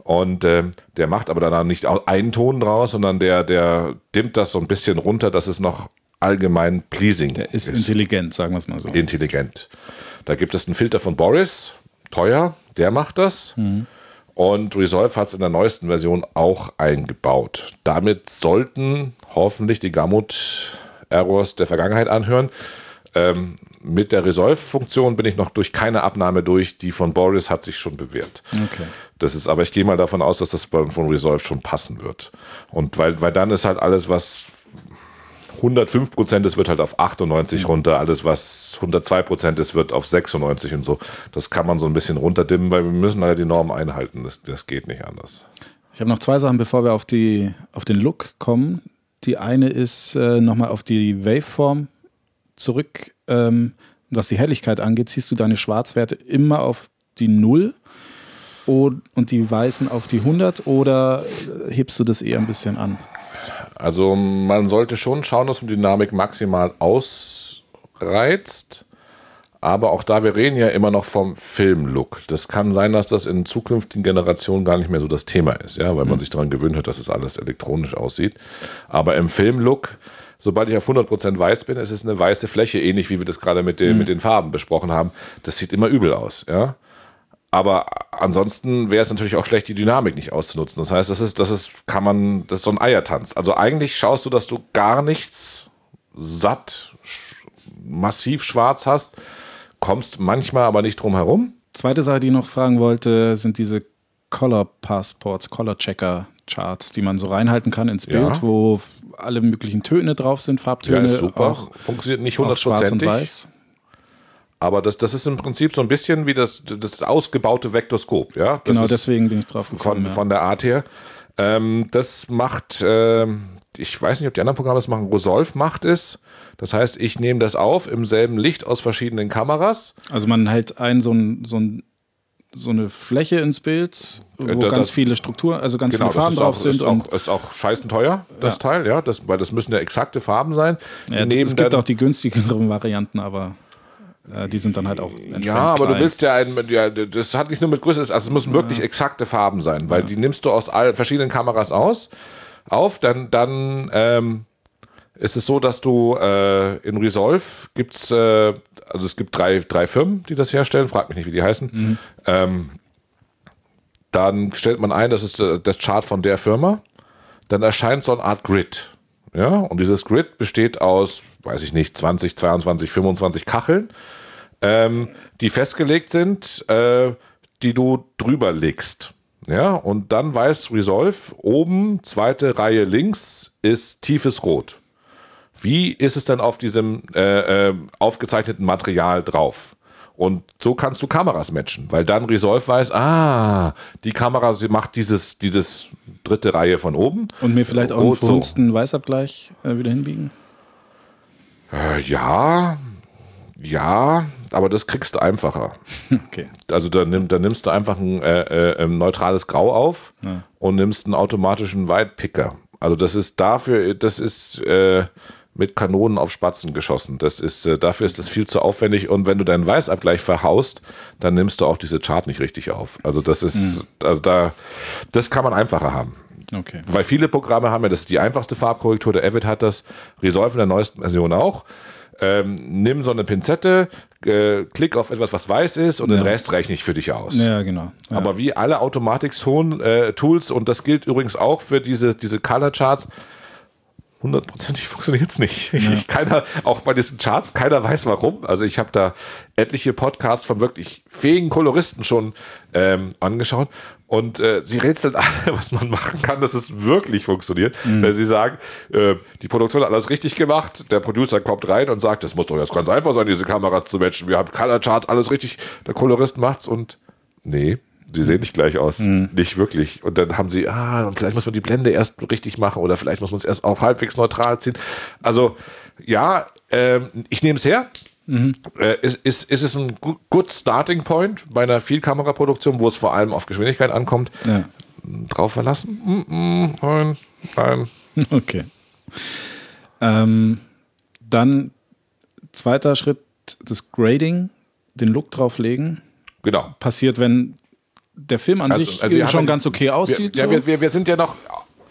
Und äh, der macht aber dann nicht einen Ton draus, sondern der, der dimmt das so ein bisschen runter, dass es noch allgemein pleasing der ist. ist. intelligent, sagen wir es mal so. Intelligent. Da gibt es einen Filter von Boris, teuer, der macht das. Mhm. Und Resolve hat es in der neuesten Version auch eingebaut. Damit sollten hoffentlich die Gamut-Errors der Vergangenheit anhören. Ähm, mit der Resolve-Funktion bin ich noch durch keine Abnahme durch. Die von Boris hat sich schon bewährt. Okay. Das ist, aber ich gehe mal davon aus, dass das von Resolve schon passen wird. Und weil, weil dann ist halt alles, was 105 Prozent ist, wird halt auf 98 mhm. runter. Alles, was 102 Prozent ist, wird auf 96 und so. Das kann man so ein bisschen runterdimmen, weil wir müssen halt die Normen einhalten. Das, das geht nicht anders. Ich habe noch zwei Sachen, bevor wir auf, die, auf den Look kommen. Die eine ist äh, nochmal auf die Waveform zurück. Ähm, was die Helligkeit angeht, ziehst du deine Schwarzwerte immer auf die 0 und die weißen auf die 100 oder hebst du das eher ein bisschen an? Also man sollte schon schauen, dass man Dynamik maximal ausreizt. Aber auch da, wir reden ja immer noch vom Filmlook. Das kann sein, dass das in zukünftigen Generationen gar nicht mehr so das Thema ist, ja, weil man mhm. sich daran gewöhnt hat, dass es alles elektronisch aussieht. Aber im Filmlook, sobald ich auf 100% weiß bin, ist es eine weiße Fläche, ähnlich wie wir das gerade mit den, mhm. mit den Farben besprochen haben. Das sieht immer übel aus, ja. Aber ansonsten wäre es natürlich auch schlecht, die Dynamik nicht auszunutzen. Das heißt, das ist, das ist, kann man, das ist so ein Eiertanz. Also eigentlich schaust du, dass du gar nichts satt, massiv schwarz hast, kommst manchmal aber nicht drum herum. Zweite Sache, die ich noch fragen wollte, sind diese Color Passports, Color Checker Charts, die man so reinhalten kann ins Bild, ja. wo alle möglichen Töne drauf sind, Farbtöne. Ja, super. Auch, Funktioniert nicht hundertprozentig. Aber das, das ist im Prinzip so ein bisschen wie das, das ausgebaute Vektoskop, ja? Das genau, deswegen bin ich drauf gekommen. Von, ja. von der Art her. Ähm, das macht, äh, ich weiß nicht, ob die anderen Programme das machen, Resolve macht es. Das heißt, ich nehme das auf im selben Licht aus verschiedenen Kameras. Also man hält ein so ein, so ein so eine Fläche ins Bild, wo Äh, da- ganz das- viele Strukturen, also ganz Genau, viele Farben das drauf auch, sind. ist, und auch, ist auch scheißen teuer, das Ja. Teil, ja, das, weil das müssen ja exakte Farben sein. ja, es gibt auch die günstigeren [laughs] Varianten, aber die sind dann halt auch entsprechend Ja, aber klein. du willst ja ein, ja, das hat nicht nur mit Größe, also es müssen wirklich exakte Farben sein, weil die nimmst du aus all verschiedenen Kameras aus, auf, dann, dann ähm, ist es so, dass du äh, in Resolve gibt's, äh, also es gibt drei, drei Firmen, die das herstellen, frag mich nicht, wie die heißen. Ähm, dann stellt man ein, das ist äh, das Chart von der Firma, dann erscheint so eine Art Grid. Ja, und dieses Grid besteht aus, weiß ich nicht, 20, 22, 25 Kacheln ähm, die festgelegt sind, äh, die du drüber legst. Ja, und dann weiß Resolve, oben, zweite Reihe links, ist tiefes Rot. Wie ist es dann auf diesem äh, äh, aufgezeichneten Material drauf? Und so kannst du Kameras matchen, weil dann Resolve weiß, ah, die Kamera sie macht dieses, dieses dritte Reihe von oben. Und mir vielleicht auch einen so. Weißabgleich äh, wieder hinbiegen. Äh, ja, ja, aber das kriegst du einfacher. [laughs] Okay. Also da, nimm, da nimmst du einfach ein, äh, äh, ein neutrales Grau auf und nimmst einen automatischen Whitepicker. Also das ist dafür, das ist äh, mit Kanonen auf Spatzen geschossen. Das ist, äh, dafür ist das viel zu aufwendig. Und wenn du deinen Weißabgleich verhaust, dann nimmst du auch diese Chart nicht richtig auf. Also das ist, also da, das kann man einfacher haben. Okay. Weil viele Programme haben ja, das ist die einfachste Farbkorrektur, der Avid hat das, Resolve in der neuesten Version auch. Ähm, nimm so eine Pinzette, äh, klick auf etwas, was weiß ist und den Rest rechne ich für dich aus. Ja, genau. Ja. Aber wie alle Automatik-Tools, und das gilt übrigens auch für diese, diese Color Charts, hundertprozentig [laughs] funktioniert es nicht. Ich, ich, keiner, auch bei diesen Charts, keiner weiß warum. Also ich habe da etliche Podcasts von wirklich fähigen Koloristen schon ähm, angeschaut und äh, sie rätseln [laughs] alle, was man machen kann, dass es wirklich funktioniert. Wenn sie sagen, äh, die Produktion hat alles richtig gemacht, der Producer kommt rein und sagt, das muss doch jetzt ganz einfach sein, diese Kamera zu matchen. Wir haben Color Charts, alles richtig. Der Kolorist macht's und nee, sie sehen nicht gleich aus. Nicht wirklich. Und dann haben sie, ah, und vielleicht muss man die Blende erst richtig machen oder vielleicht muss man es erst auch halbwegs neutral ziehen. Also, ja, ähm, ich nehme es her. Äh, ist, ist, ist es ein good starting point bei einer Vielkameraproduktion, wo es vor allem auf Geschwindigkeit ankommt? ja. Drauf verlassen? Mm, mm, nein, nein. [laughs] Okay. Ähm, dann zweiter Schritt, das Grading, den Look drauflegen. Genau. Passiert, wenn der Film an Also- sich also wir schon ganz okay Wir, aussieht. ja, so. wir, wir, wir sind ja noch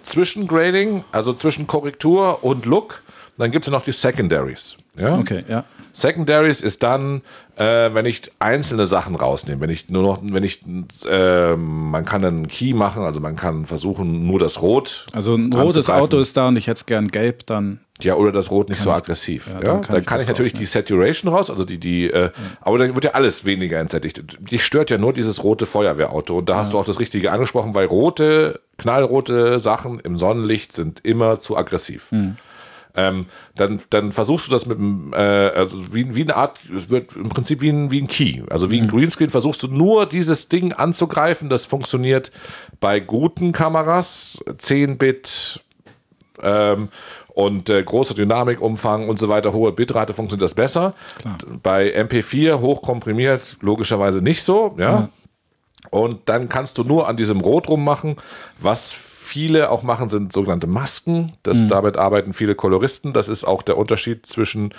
zwischen Grading, also zwischen Korrektur und Look. Dann gibt es ja noch die Secondaries. Ja? okay, ja. Secondaries ist dann, äh, wenn ich einzelne Sachen rausnehme, wenn ich nur noch, wenn ich, äh, man kann einen Key machen, also man kann versuchen, nur das Rot. Also ein rotes. Auto ist da und ich hätte es gern gelb, dann Ja, oder das Rot nicht so aggressiv. Ja, dann dann kann kann, ich das ich natürlich rausnehmen. die Saturation raus, also die, die, äh, aber dann wird ja alles weniger entsättigt. Dich stört ja nur dieses rote Feuerwehrauto. Und da hast du auch das Richtige angesprochen, weil rote, knallrote Sachen im Sonnenlicht sind immer zu aggressiv. Hm. Ähm, dann, dann versuchst du das mit äh, also wie, wie eine Art, es wird im Prinzip wie ein, wie ein Key. Also wie ein Hm. Greenscreen versuchst du nur dieses Ding anzugreifen. Das funktioniert bei guten Kameras, 10-Bit, ähm, und äh, großer Dynamikumfang und so weiter, hohe Bitrate funktioniert das besser. Klar. Bei MP4 hochkomprimiert logischerweise nicht so, ja. Und dann kannst du nur an diesem Rot rummachen. Was viele auch machen, sind sogenannte Masken. Das, Damit arbeiten viele Koloristen. Das ist auch der Unterschied zwischen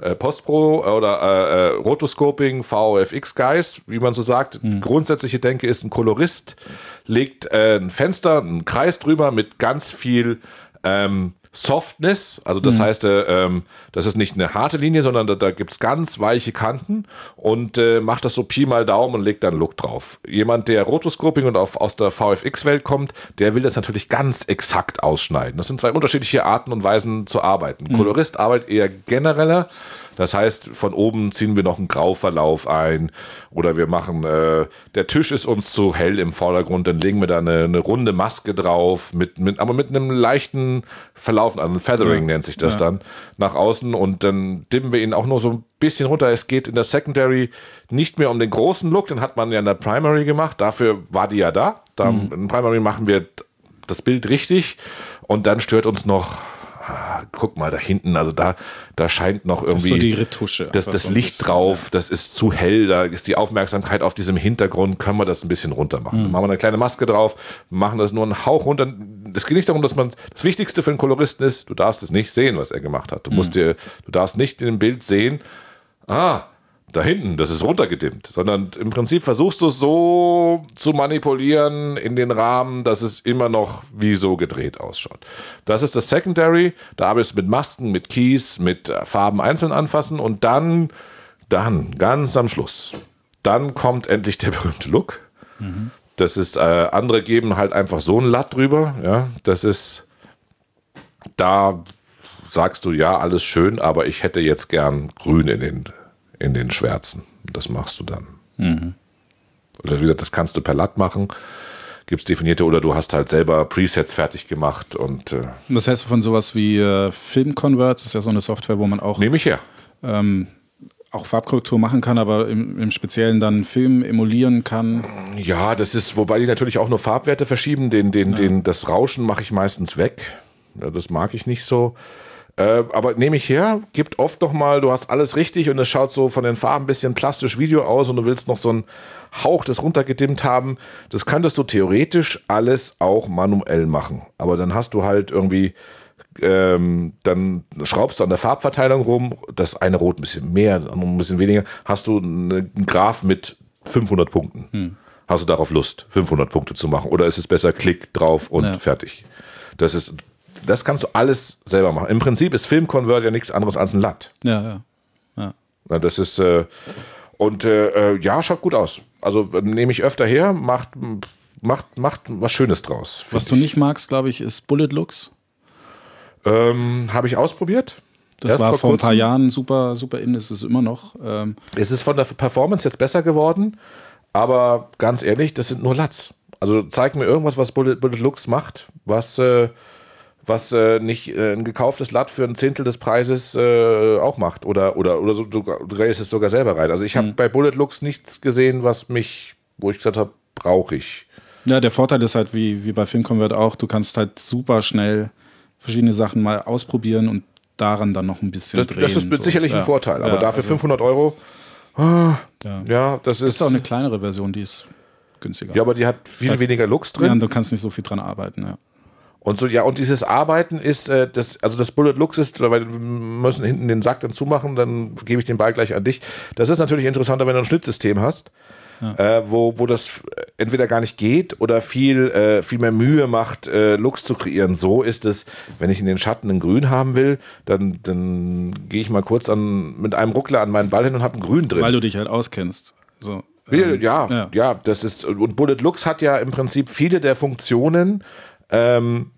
äh, Postpro äh, oder äh, äh, Rotoscoping, VFX Guys, wie man so sagt. Grundsätzliche Denke ist, ein Kolorist legt äh, ein Fenster, einen Kreis drüber mit ganz viel ähm, Softness, also das heißt, äh, ähm, das ist nicht eine harte Linie, sondern da, da gibt es ganz weiche Kanten und äh, macht das so Pi mal Daumen und legt dann Look drauf. Jemand, der Rotoscoping und auf, aus der VFX-Welt kommt, der will das natürlich ganz exakt ausschneiden. Das sind zwei unterschiedliche Arten und Weisen zu arbeiten. Kolorist arbeitet eher genereller, das heißt, von oben ziehen wir noch einen Grauverlauf ein oder wir machen, äh, der Tisch ist uns zu hell im Vordergrund, dann legen wir da eine, eine runde Maske drauf, mit, mit, aber mit einem leichten Verlauf, also ein Feathering nennt sich das dann, nach außen und dann dimmen wir ihn auch nur so ein bisschen runter. Es geht in der Secondary nicht mehr um den großen Look, den hat man ja in der Primary gemacht, dafür war die ja da. da Im Primary machen wir das Bild richtig und dann stört uns noch ah, guck mal da hinten, also da, da scheint noch irgendwie so die Retusche. das, das Licht drauf, das ist zu hell, da ist die Aufmerksamkeit auf diesem Hintergrund, können wir das ein bisschen runter machen. Dann machen wir eine kleine Maske drauf, machen das nur einen Hauch runter. Es geht nicht darum, dass man, das Wichtigste für einen Koloristen ist, du darfst es nicht sehen, was er gemacht hat. Du musst dir, du darfst nicht in dem Bild sehen, ah, da hinten, das ist runtergedimmt, sondern im Prinzip versuchst du es so zu manipulieren in den Rahmen, dass es immer noch wie so gedreht ausschaut. Das ist das Secondary, da arbeitest du mit Masken, mit Keys, mit äh, Farben einzeln anfassen und dann, dann, ganz am Schluss, dann kommt endlich der [laughs] berühmte Look. Das ist, äh, andere geben halt einfach so ein Latt drüber, ja, das ist, da sagst du, ja, alles schön, aber ich hätte jetzt gern grün in den, in den Schwärzen. Das machst du dann. Oder wie gesagt, das kannst du per Latt machen. Gibt es definierte oder du hast halt selber Presets fertig gemacht und äh, Was heißt von sowas wie äh, Film Convert? Das ist ja so eine Software, wo man auch, nehme ich her. ähm, auch Farbkorrektur machen kann, aber im, im Speziellen dann Film emulieren kann. Ja, das ist, wobei die natürlich auch nur Farbwerte verschieben. Den, den, den, das Rauschen mache ich meistens weg. Ja, das mag ich nicht so. Äh, aber nehme ich her, gibt oft noch mal, du hast alles richtig und es schaut so von den Farben ein bisschen plastisch Video aus und du willst noch so einen Hauch des runtergedimmt haben. Das könntest du theoretisch alles auch manuell machen. Aber dann hast du halt irgendwie, ähm, dann schraubst du an der Farbverteilung rum, das eine Rot ein bisschen mehr, das ein bisschen weniger, hast du einen Graph mit 500 Punkten. Hast du darauf Lust, 500 Punkte zu machen? Oder ist es besser, Klick drauf und Ja. fertig? Das ist, das kannst du alles selber machen. Im Prinzip ist Film-Convert ja nichts anderes als ein Latt. Ja, ja. ja. Na, Das ist, äh, und äh, äh, ja, schaut gut aus. Also äh, nehme ich öfter her, macht, macht, macht was Schönes draus. Was du nicht magst, glaube ich, ist Bullet Looks. Ähm, Habe ich ausprobiert. Das Erst war vor ein paar. Jahren super, super in, ist es immer noch. Ähm, Es ist von der Performance jetzt besser geworden, aber ganz ehrlich, das sind nur Latz. Also zeig mir irgendwas, was Bullet, Bullet Looks macht, was, äh, was äh, nicht äh, ein gekauftes Latt für ein Zehntel des Preises äh, auch macht. Oder, oder, oder so, du, du drehst es sogar selber rein. Also ich habe bei Bullet Looks nichts gesehen, was mich, wo ich gesagt habe, brauche ich. ja, der Vorteil ist halt, wie, wie bei Film Convert auch, du kannst halt super schnell verschiedene Sachen mal ausprobieren und daran dann noch ein bisschen Das, drehen. das ist so. sicherlich ja. ein Vorteil, aber Ja, dafür also, 500 Euro, Ja. ja, das ist. es auch eine kleinere Version, die ist günstiger. ja, aber die hat viel weniger Looks drin. Ja, und du kannst nicht so viel dran arbeiten, ja. Und so, ja, und dieses Arbeiten ist, äh, das, also das Bullet Looks ist, weil wir müssen hinten den Sack dann zumachen, dann gebe ich den Ball gleich an dich. Das ist natürlich interessanter, wenn du ein Schnittsystem hast, äh, wo, wo das entweder gar nicht geht oder viel, äh, viel mehr Mühe macht, äh, Looks zu kreieren. So ist es, wenn ich in den Schatten ein Grün haben will, dann, dann gehe ich mal kurz an, mit einem Ruckler an meinen Ball hin und habe ein Grün drin. Weil du dich halt auskennst. So, Ja, ähm, ja, ja, ja. das ist, und Bullet Looks hat ja im Prinzip viele der Funktionen, ähm,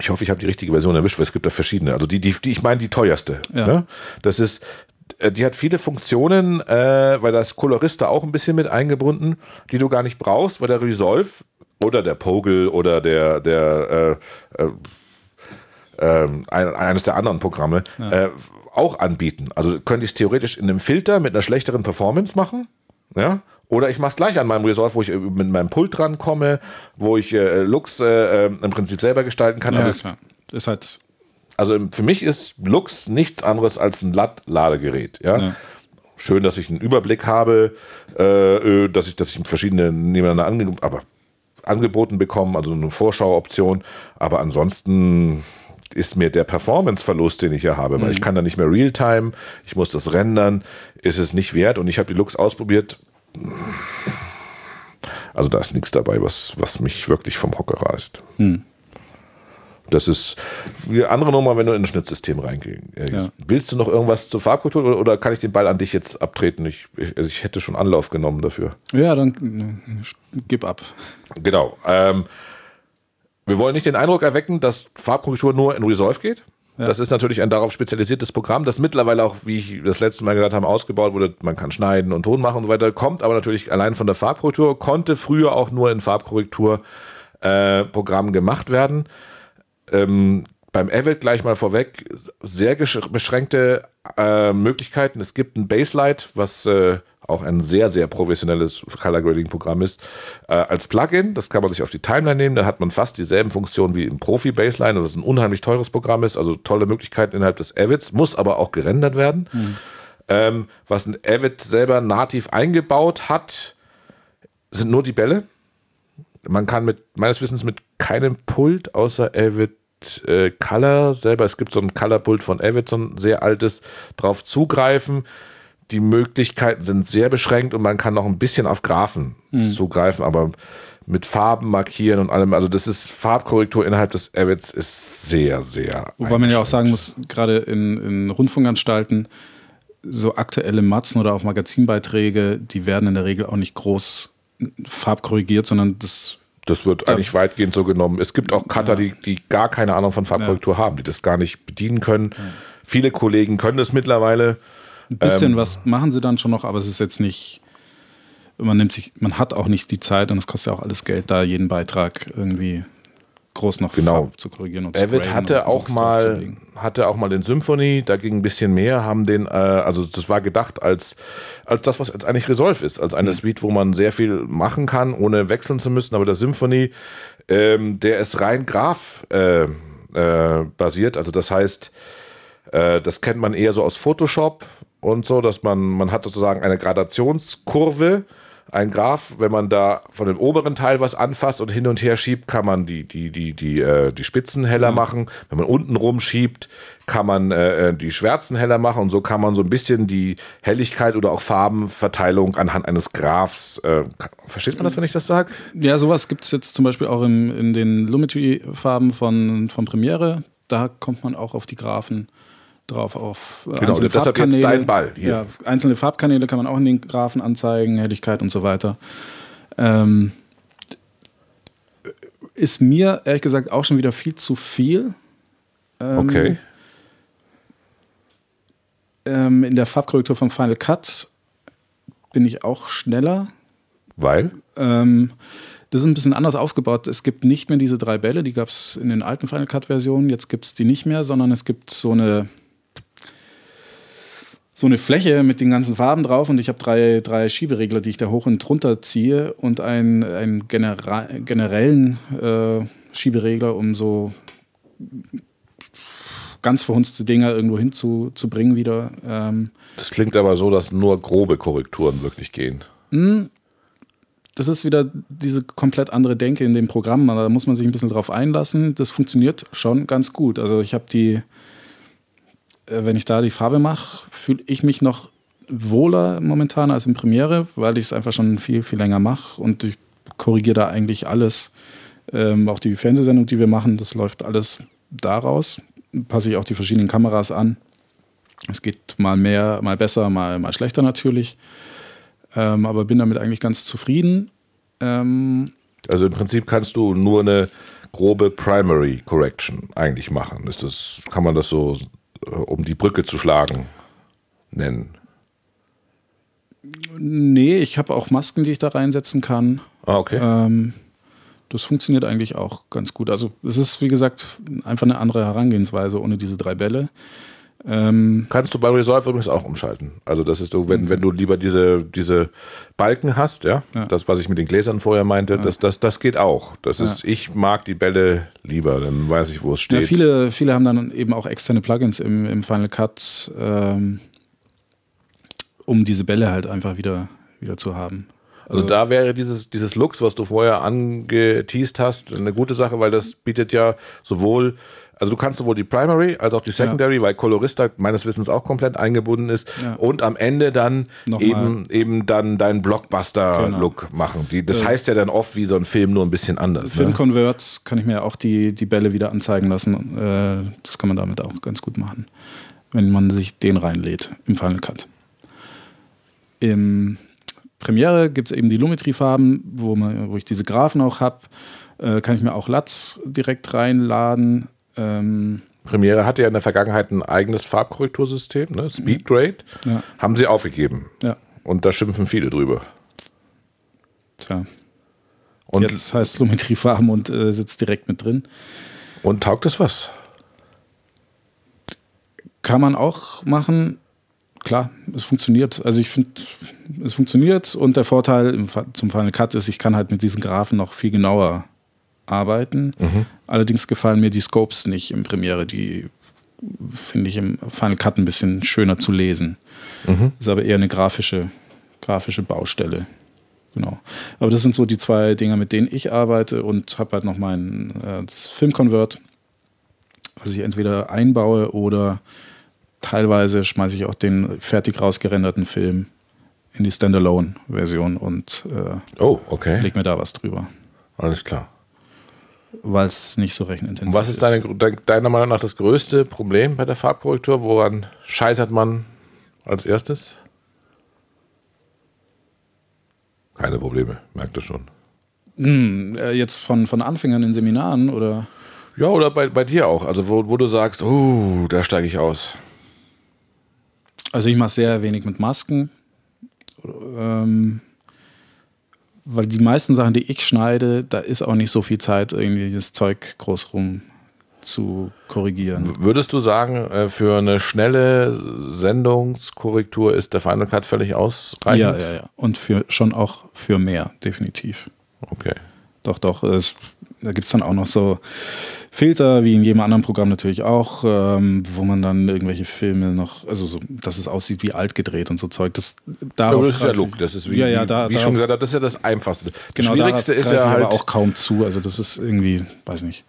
ich hoffe, ich habe die richtige Version erwischt, weil es gibt da verschiedene. Also die, die, die ich meine, die teuerste. Ja. Ne? Das ist, äh, die hat viele Funktionen, äh, weil das Colorista auch ein bisschen mit eingebunden, die du gar nicht brauchst, weil der Resolve oder der Pogel oder der, der äh, äh, ähm, ein, eines der anderen Programme äh, auch anbieten. Also könnte ich es theoretisch in einem Filter mit einer schlechteren Performance machen. Ja? Oder ich mache es gleich an meinem Resolve, wo ich äh, mit meinem Pult drankomme, wo ich äh, Looks äh, äh, im Prinzip selber gestalten kann. Ja, also, klar. Ist halt, also für mich ist Lux nichts anderes als ein Ladegerät. Ja? Ja. Schön, dass ich einen Überblick habe, äh, äh, dass ich, dass ich verschiedene nebeneinander ange aber angeboten bekomme, also eine Vorschauoption. Aber ansonsten ist mir der Performance-Verlust, den ich hier habe, weil ich kann da nicht mehr Realtime, ich muss das rendern, ist es nicht wert. Und ich habe die Lux ausprobiert. Also da ist nichts dabei, was, was mich wirklich vom Hocker reißt. Das ist die andere Nummer, wenn du in ein Schnittsystem reingehst. Ja. Willst du noch irgendwas zur Farbkultur oder, oder kann ich den Ball an dich jetzt abtreten? Ich, ich, also ich hätte schon Anlauf genommen dafür. ja, dann äh, gib ab. Genau. Ähm, wir wollen nicht den Eindruck erwecken, dass Farbkorrektur nur in Resolve geht. Das ist natürlich ein darauf spezialisiertes Programm, das mittlerweile auch, wie ich das letzte Mal gesagt habe, ausgebaut wurde. Man kann schneiden und Ton machen und so weiter. Kommt aber natürlich allein von der Farbkorrektur, konnte früher auch nur in Farbkorrektur äh, Programmen gemacht werden. Ähm, beim Avid gleich mal vorweg sehr beschränkte äh, Möglichkeiten. Es gibt ein Baselight, was äh, auch ein sehr, sehr professionelles Color Grading Programm ist, äh, als Plugin. Das kann man sich auf die Timeline nehmen. Da hat man fast dieselben Funktionen wie im Profi Baseline, das ein unheimlich teures Programm ist. Also tolle Möglichkeiten innerhalb des Avids, muss aber auch gerendert werden. Mhm. Ähm, was ein Avid selber nativ eingebaut hat, sind nur die Bälle. Man kann mit meines Wissens mit keinem Pult außer Avid äh, Color selber, es gibt so ein Color-Pult von Avid, so ein sehr altes, drauf zugreifen. Die Möglichkeiten sind sehr beschränkt und man kann noch ein bisschen auf Graphen mhm. zugreifen, aber mit Farben markieren und allem. Also das ist Farbkorrektur innerhalb des Avids ist sehr, sehr. Wobei man ja auch sagen muss, gerade in, in Rundfunkanstalten, so aktuelle Matzen oder auch Magazinbeiträge, die werden in der Regel auch nicht groß farbkorrigiert, sondern das das wird ja. eigentlich weitgehend so genommen. Es gibt auch Cutter, ja. die, die gar keine Ahnung von Farbkorrektur ja. haben, die das gar nicht bedienen können. Viele Kollegen können das mittlerweile. Ein bisschen ähm, was machen sie dann schon noch, aber es ist jetzt nicht. Man nimmt sich, man hat auch nicht die Zeit und es kostet ja auch alles Geld, da jeden Beitrag irgendwie groß noch genau. zu korrigieren. Und David hatte auch mal hatte auch mal den Symphony, da ging ein bisschen mehr, haben den, äh, also das war gedacht als, als das, was jetzt eigentlich Resolve ist, als eine mhm. Suite, wo man sehr viel machen kann, ohne wechseln zu müssen. Aber der Symphony, ähm, der ist rein Graph äh, äh, basiert. Also das heißt, äh, das kennt man eher so aus Photoshop und so, dass man, man hat sozusagen eine Gradationskurve ein Graph, wenn man da von dem oberen Teil was anfasst und hin und her schiebt, kann man die, die, die, die, äh, die Spitzen heller mhm. machen. Wenn man unten rumschiebt, kann man äh, äh, die Schwärzen heller machen und so kann man so ein bisschen die Helligkeit oder auch Farbenverteilung anhand eines Graphs. Äh, versteht man das, wenn ich das sage? Ja, sowas gibt es jetzt zum Beispiel auch im, in den Lumetri-Farben von, von Premiere. Da kommt man auch auf die Graphen drauf auf äh, genau, einzelne Farbkanäle. Dein Ball hier. Ja, einzelne Farbkanäle kann man auch in den Graphen anzeigen, Helligkeit und so weiter. Ähm, ist mir ehrlich gesagt auch schon wieder viel zu viel. Ähm, okay. Ähm, in der Farbkorrektur vom Final Cut bin ich auch schneller. Weil? Ähm, das ist ein bisschen anders aufgebaut. Es gibt nicht mehr diese drei Bälle, die gab es in den alten Final Cut-Versionen. Jetzt gibt es die nicht mehr, sondern es gibt so eine so eine Fläche mit den ganzen Farben drauf und ich habe drei, drei Schieberegler, die ich da hoch und runter ziehe und einen, einen genera generellen äh, Schieberegler, um so ganz verhunzte Dinger irgendwo hinzubringen wieder. Ähm, das klingt aber so, dass nur grobe Korrekturen wirklich gehen. Hm, das ist wieder diese komplett andere Denke in dem Programm. Da muss man sich ein bisschen drauf einlassen. Das funktioniert schon ganz gut. Also ich habe die wenn ich da die Farbe mache, fühle ich mich noch wohler momentan als in Premiere, weil ich es einfach schon viel, viel länger mache und ich korrigiere da eigentlich alles. Ähm, auch die Fernsehsendung, die wir machen, das läuft alles daraus. Passe ich auch die verschiedenen Kameras an. Es geht mal mehr, mal besser, mal, mal schlechter natürlich. Ähm, aber bin damit eigentlich ganz zufrieden. Ähm, also im Prinzip kannst du nur eine grobe Primary Correction eigentlich machen. Ist das, kann man das so äh, um die Brücke zu schlagen, nennen? Nee, ich habe auch Masken, die ich da reinsetzen kann. Ah, okay. Ähm, das funktioniert eigentlich auch ganz gut. Also es ist, wie gesagt, einfach eine andere Herangehensweise ohne diese drei Bälle. Ähm, Kannst du bei Resolve übrigens auch umschalten. Also das ist so, wenn, wenn du lieber diese, diese Balken hast, ja, ja. das, was ich mit den Gläsern vorher meinte, ja. das, das, das geht auch. Das ja. ist, ich mag die Bälle lieber, dann weiß ich, wo es steht. Viele, viele haben dann eben auch externe Plugins im, im Final Cut, ähm, um diese Bälle halt einfach wieder, wieder zu haben. Also, also, da wäre dieses, dieses Lux, was du vorher angeteased hast, eine gute Sache, weil das bietet ja sowohl also du kannst sowohl die Primary als auch die Secondary, ja. weil Colorista meines Wissens auch komplett eingebunden ist ja. und am Ende dann eben, eben dann deinen Blockbuster-Look genau. machen. Die, das äh, heißt ja dann oft wie so ein Film, nur ein bisschen anders. Ne? den Converts kann ich mir auch die, die Bälle wieder anzeigen lassen. Äh, das kann man damit auch ganz gut machen, wenn man sich den reinlädt im Final Cut. Im Premiere gibt es eben die Lumetri-Farben, wo, wo ich diese Graphen auch habe. Äh, kann ich mir auch LUTs direkt reinladen. Ähm, Premiere hatte ja in der Vergangenheit ein eigenes Farbkorrektursystem, ne? Speedgrade. Ja. Haben sie aufgegeben. Ja. Und da schimpfen viele drüber. Tja. Und Jetzt heißt Lumetri Farben und äh, sitzt direkt mit drin. Und taugt es was? Kann man auch machen. Klar, es funktioniert. Also ich finde, es funktioniert und der Vorteil im, zum Final Cut ist, ich kann halt mit diesen Graphen noch viel genauer arbeiten. Mhm. Allerdings gefallen mir die Scopes nicht im Premiere. Die finde ich im Final Cut ein bisschen schöner zu lesen. Mhm. Ist aber eher eine grafische, grafische Baustelle. Genau. Aber das sind so die zwei Dinge, mit denen ich arbeite und habe halt noch mein äh, das Filmconvert, was ich entweder einbaue oder teilweise schmeiße ich auch den fertig rausgerenderten Film in die Standalone-Version und äh, oh, okay. leg mir da was drüber. Alles klar. Weil es nicht so rechenintensiv ist. Was ist deine, deiner Meinung nach das größte Problem bei der Farbkorrektur? Woran scheitert man als erstes? Keine Probleme, merkt ihr schon. Hm, äh, jetzt von, von Anfängern in Seminaren oder? Ja, oder bei, bei dir auch. Also, wo, wo du sagst, oh, da steige ich aus. Also, ich mache sehr wenig mit Masken. Ähm, weil die meisten Sachen, die ich schneide, da ist auch nicht so viel Zeit, irgendwie das Zeug groß rum zu korrigieren. Würdest du sagen, äh, für eine schnelle Sendungskorrektur ist der Final Cut völlig ausreichend? Ja, ja, ja. Und für, schon auch für mehr, definitiv. Okay. Doch, doch. Es, da gibt es dann auch noch so Filter, wie in jedem anderen Programm natürlich auch, ähm, wo man dann irgendwelche Filme noch, also so, dass es aussieht wie alt gedreht und so Zeug. Das, ja, aber das ist ja Look, das ist wie, ja, ja, da, wie, wie schon gesagt, das ist ja das Einfachste. Das genau, Schwierigste ist ja halt auch kaum zu. Also das ist irgendwie, weiß nicht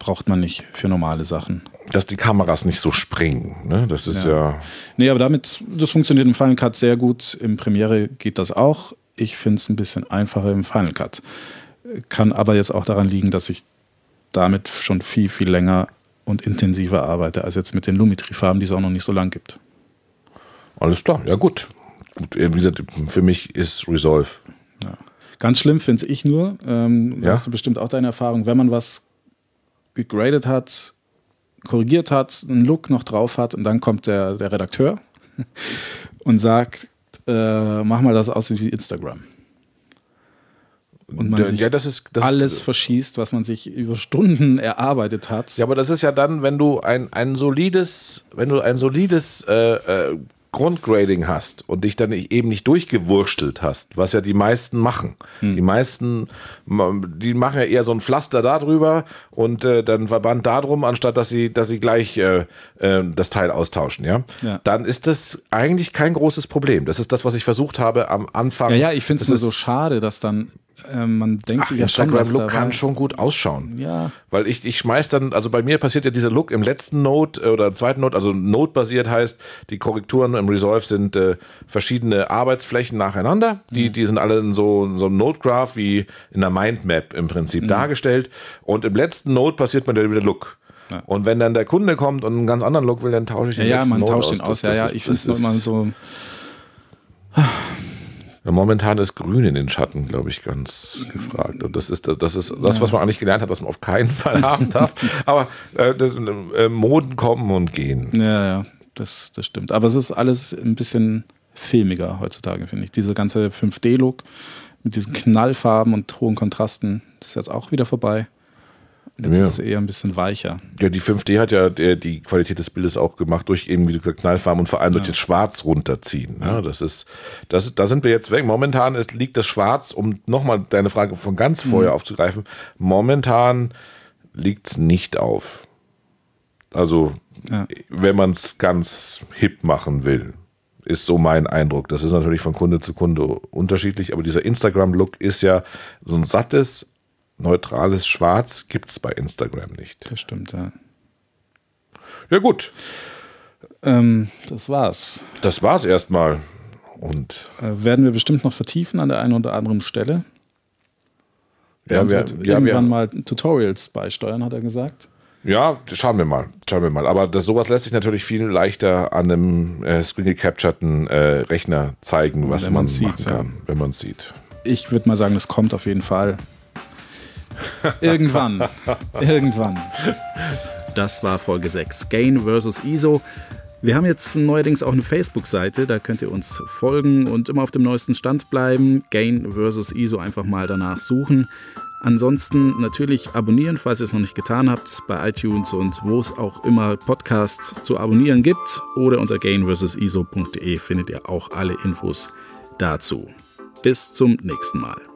braucht man nicht für normale Sachen. Dass die Kameras nicht so springen, ne? Das ist ja. ja nee, aber damit, das funktioniert im Final Cut sehr gut. Im Premiere geht das auch. Ich finde es ein bisschen einfacher im Final Cut. Kann aber jetzt auch daran liegen, dass ich damit schon viel, viel länger und intensiver arbeite, als jetzt mit den Lumetri-Farben, die es auch noch nicht so lang gibt. Alles klar, ja gut. gut wie gesagt, für mich ist Resolve. Ja. Ganz schlimm finde ich nur, ähm, ja? hast du bestimmt auch deine Erfahrung, wenn man was gegradet hat, korrigiert hat, einen Look noch drauf hat und dann kommt der, der Redakteur [laughs] und sagt, äh, mach mal das aus wie Instagram. Und man sich ja, das ist, das alles ist, verschießt, was man sich über Stunden erarbeitet hat. Ja, aber das ist ja dann, wenn du ein, ein solides, wenn du ein solides äh, äh, Grundgrading hast und dich dann eben nicht durchgewurstelt hast, was ja die meisten machen. Hm. Die meisten, die machen ja eher so ein Pflaster da drüber und äh, dann Verband da drum, anstatt dass sie, dass sie gleich äh, äh, das Teil austauschen, ja? ja? Dann ist das eigentlich kein großes Problem. Das ist das, was ich versucht habe am Anfang. Ja, ja, ich finde es nur so schade, dass dann ähm, man denkt Ach, sich ja schon, Instagram Look kann schon gut ausschauen. Ja. Weil ich, ich schmeiß dann, also bei mir passiert ja dieser Look im letzten Note äh, oder im zweiten Note, also Note-basiert heißt, die Korrekturen im Resolve sind äh, verschiedene Arbeitsflächen nacheinander. Die, mhm. die sind alle in so, so einem Note-Graph wie in einer Mindmap im Prinzip mhm. dargestellt. Und im letzten Note passiert mir dann wieder Look. Ja. Und wenn dann der Kunde kommt und einen ganz anderen Look will, dann tausche ich den ja, Ja, man tauscht den aus. Ja, ja, ich finde es immer so. Ja, momentan ist Grün in den Schatten, glaube ich, ganz gefragt. Und das ist das, ist das was man eigentlich gelernt hat, was man auf keinen Fall [laughs] haben darf. Aber äh, das, äh, Moden kommen und gehen. Ja, ja, das, das stimmt. Aber es ist alles ein bisschen filmiger heutzutage, finde ich. Dieser ganze 5D-Look mit diesen Knallfarben und hohen Kontrasten, das ist jetzt auch wieder vorbei. Jetzt ja. ist es eher ein bisschen weicher. Ja, die 5D hat ja die Qualität des Bildes auch gemacht durch eben, wie du gesagt, Knallfarben und vor allem durch ja. das Schwarz runterziehen. Ja, das ist, das, da sind wir jetzt weg. Momentan ist, liegt das Schwarz, um nochmal deine Frage von ganz mhm. vorher aufzugreifen, momentan liegt es nicht auf. Also, ja. wenn man es ganz hip machen will, ist so mein Eindruck. Das ist natürlich von Kunde zu Kunde unterschiedlich, aber dieser Instagram-Look ist ja so ein sattes, neutrales Schwarz gibt es bei Instagram nicht. Das stimmt, ja. Ja, gut. Ähm, das war's. Das war's erstmal. Und äh, werden wir bestimmt noch vertiefen an der einen oder anderen Stelle. Ja, wir, ja, irgendwann wir, mal Tutorials beisteuern, hat er gesagt. Ja, schauen wir mal. Schauen wir mal. Aber das, sowas lässt sich natürlich viel leichter an einem äh, screen gecapturten äh, Rechner zeigen, was man sieht, machen kann, ja. wenn man es sieht. Ich würde mal sagen, das kommt auf jeden Fall. Irgendwann. Irgendwann. Das war Folge 6. Gain vs. ISO. Wir haben jetzt neuerdings auch eine Facebook-Seite, da könnt ihr uns folgen und immer auf dem neuesten Stand bleiben. Gain versus ISO einfach mal danach suchen. Ansonsten natürlich abonnieren, falls ihr es noch nicht getan habt, bei iTunes und wo es auch immer Podcasts zu abonnieren gibt. Oder unter gainversusiso.de findet ihr auch alle Infos dazu. Bis zum nächsten Mal.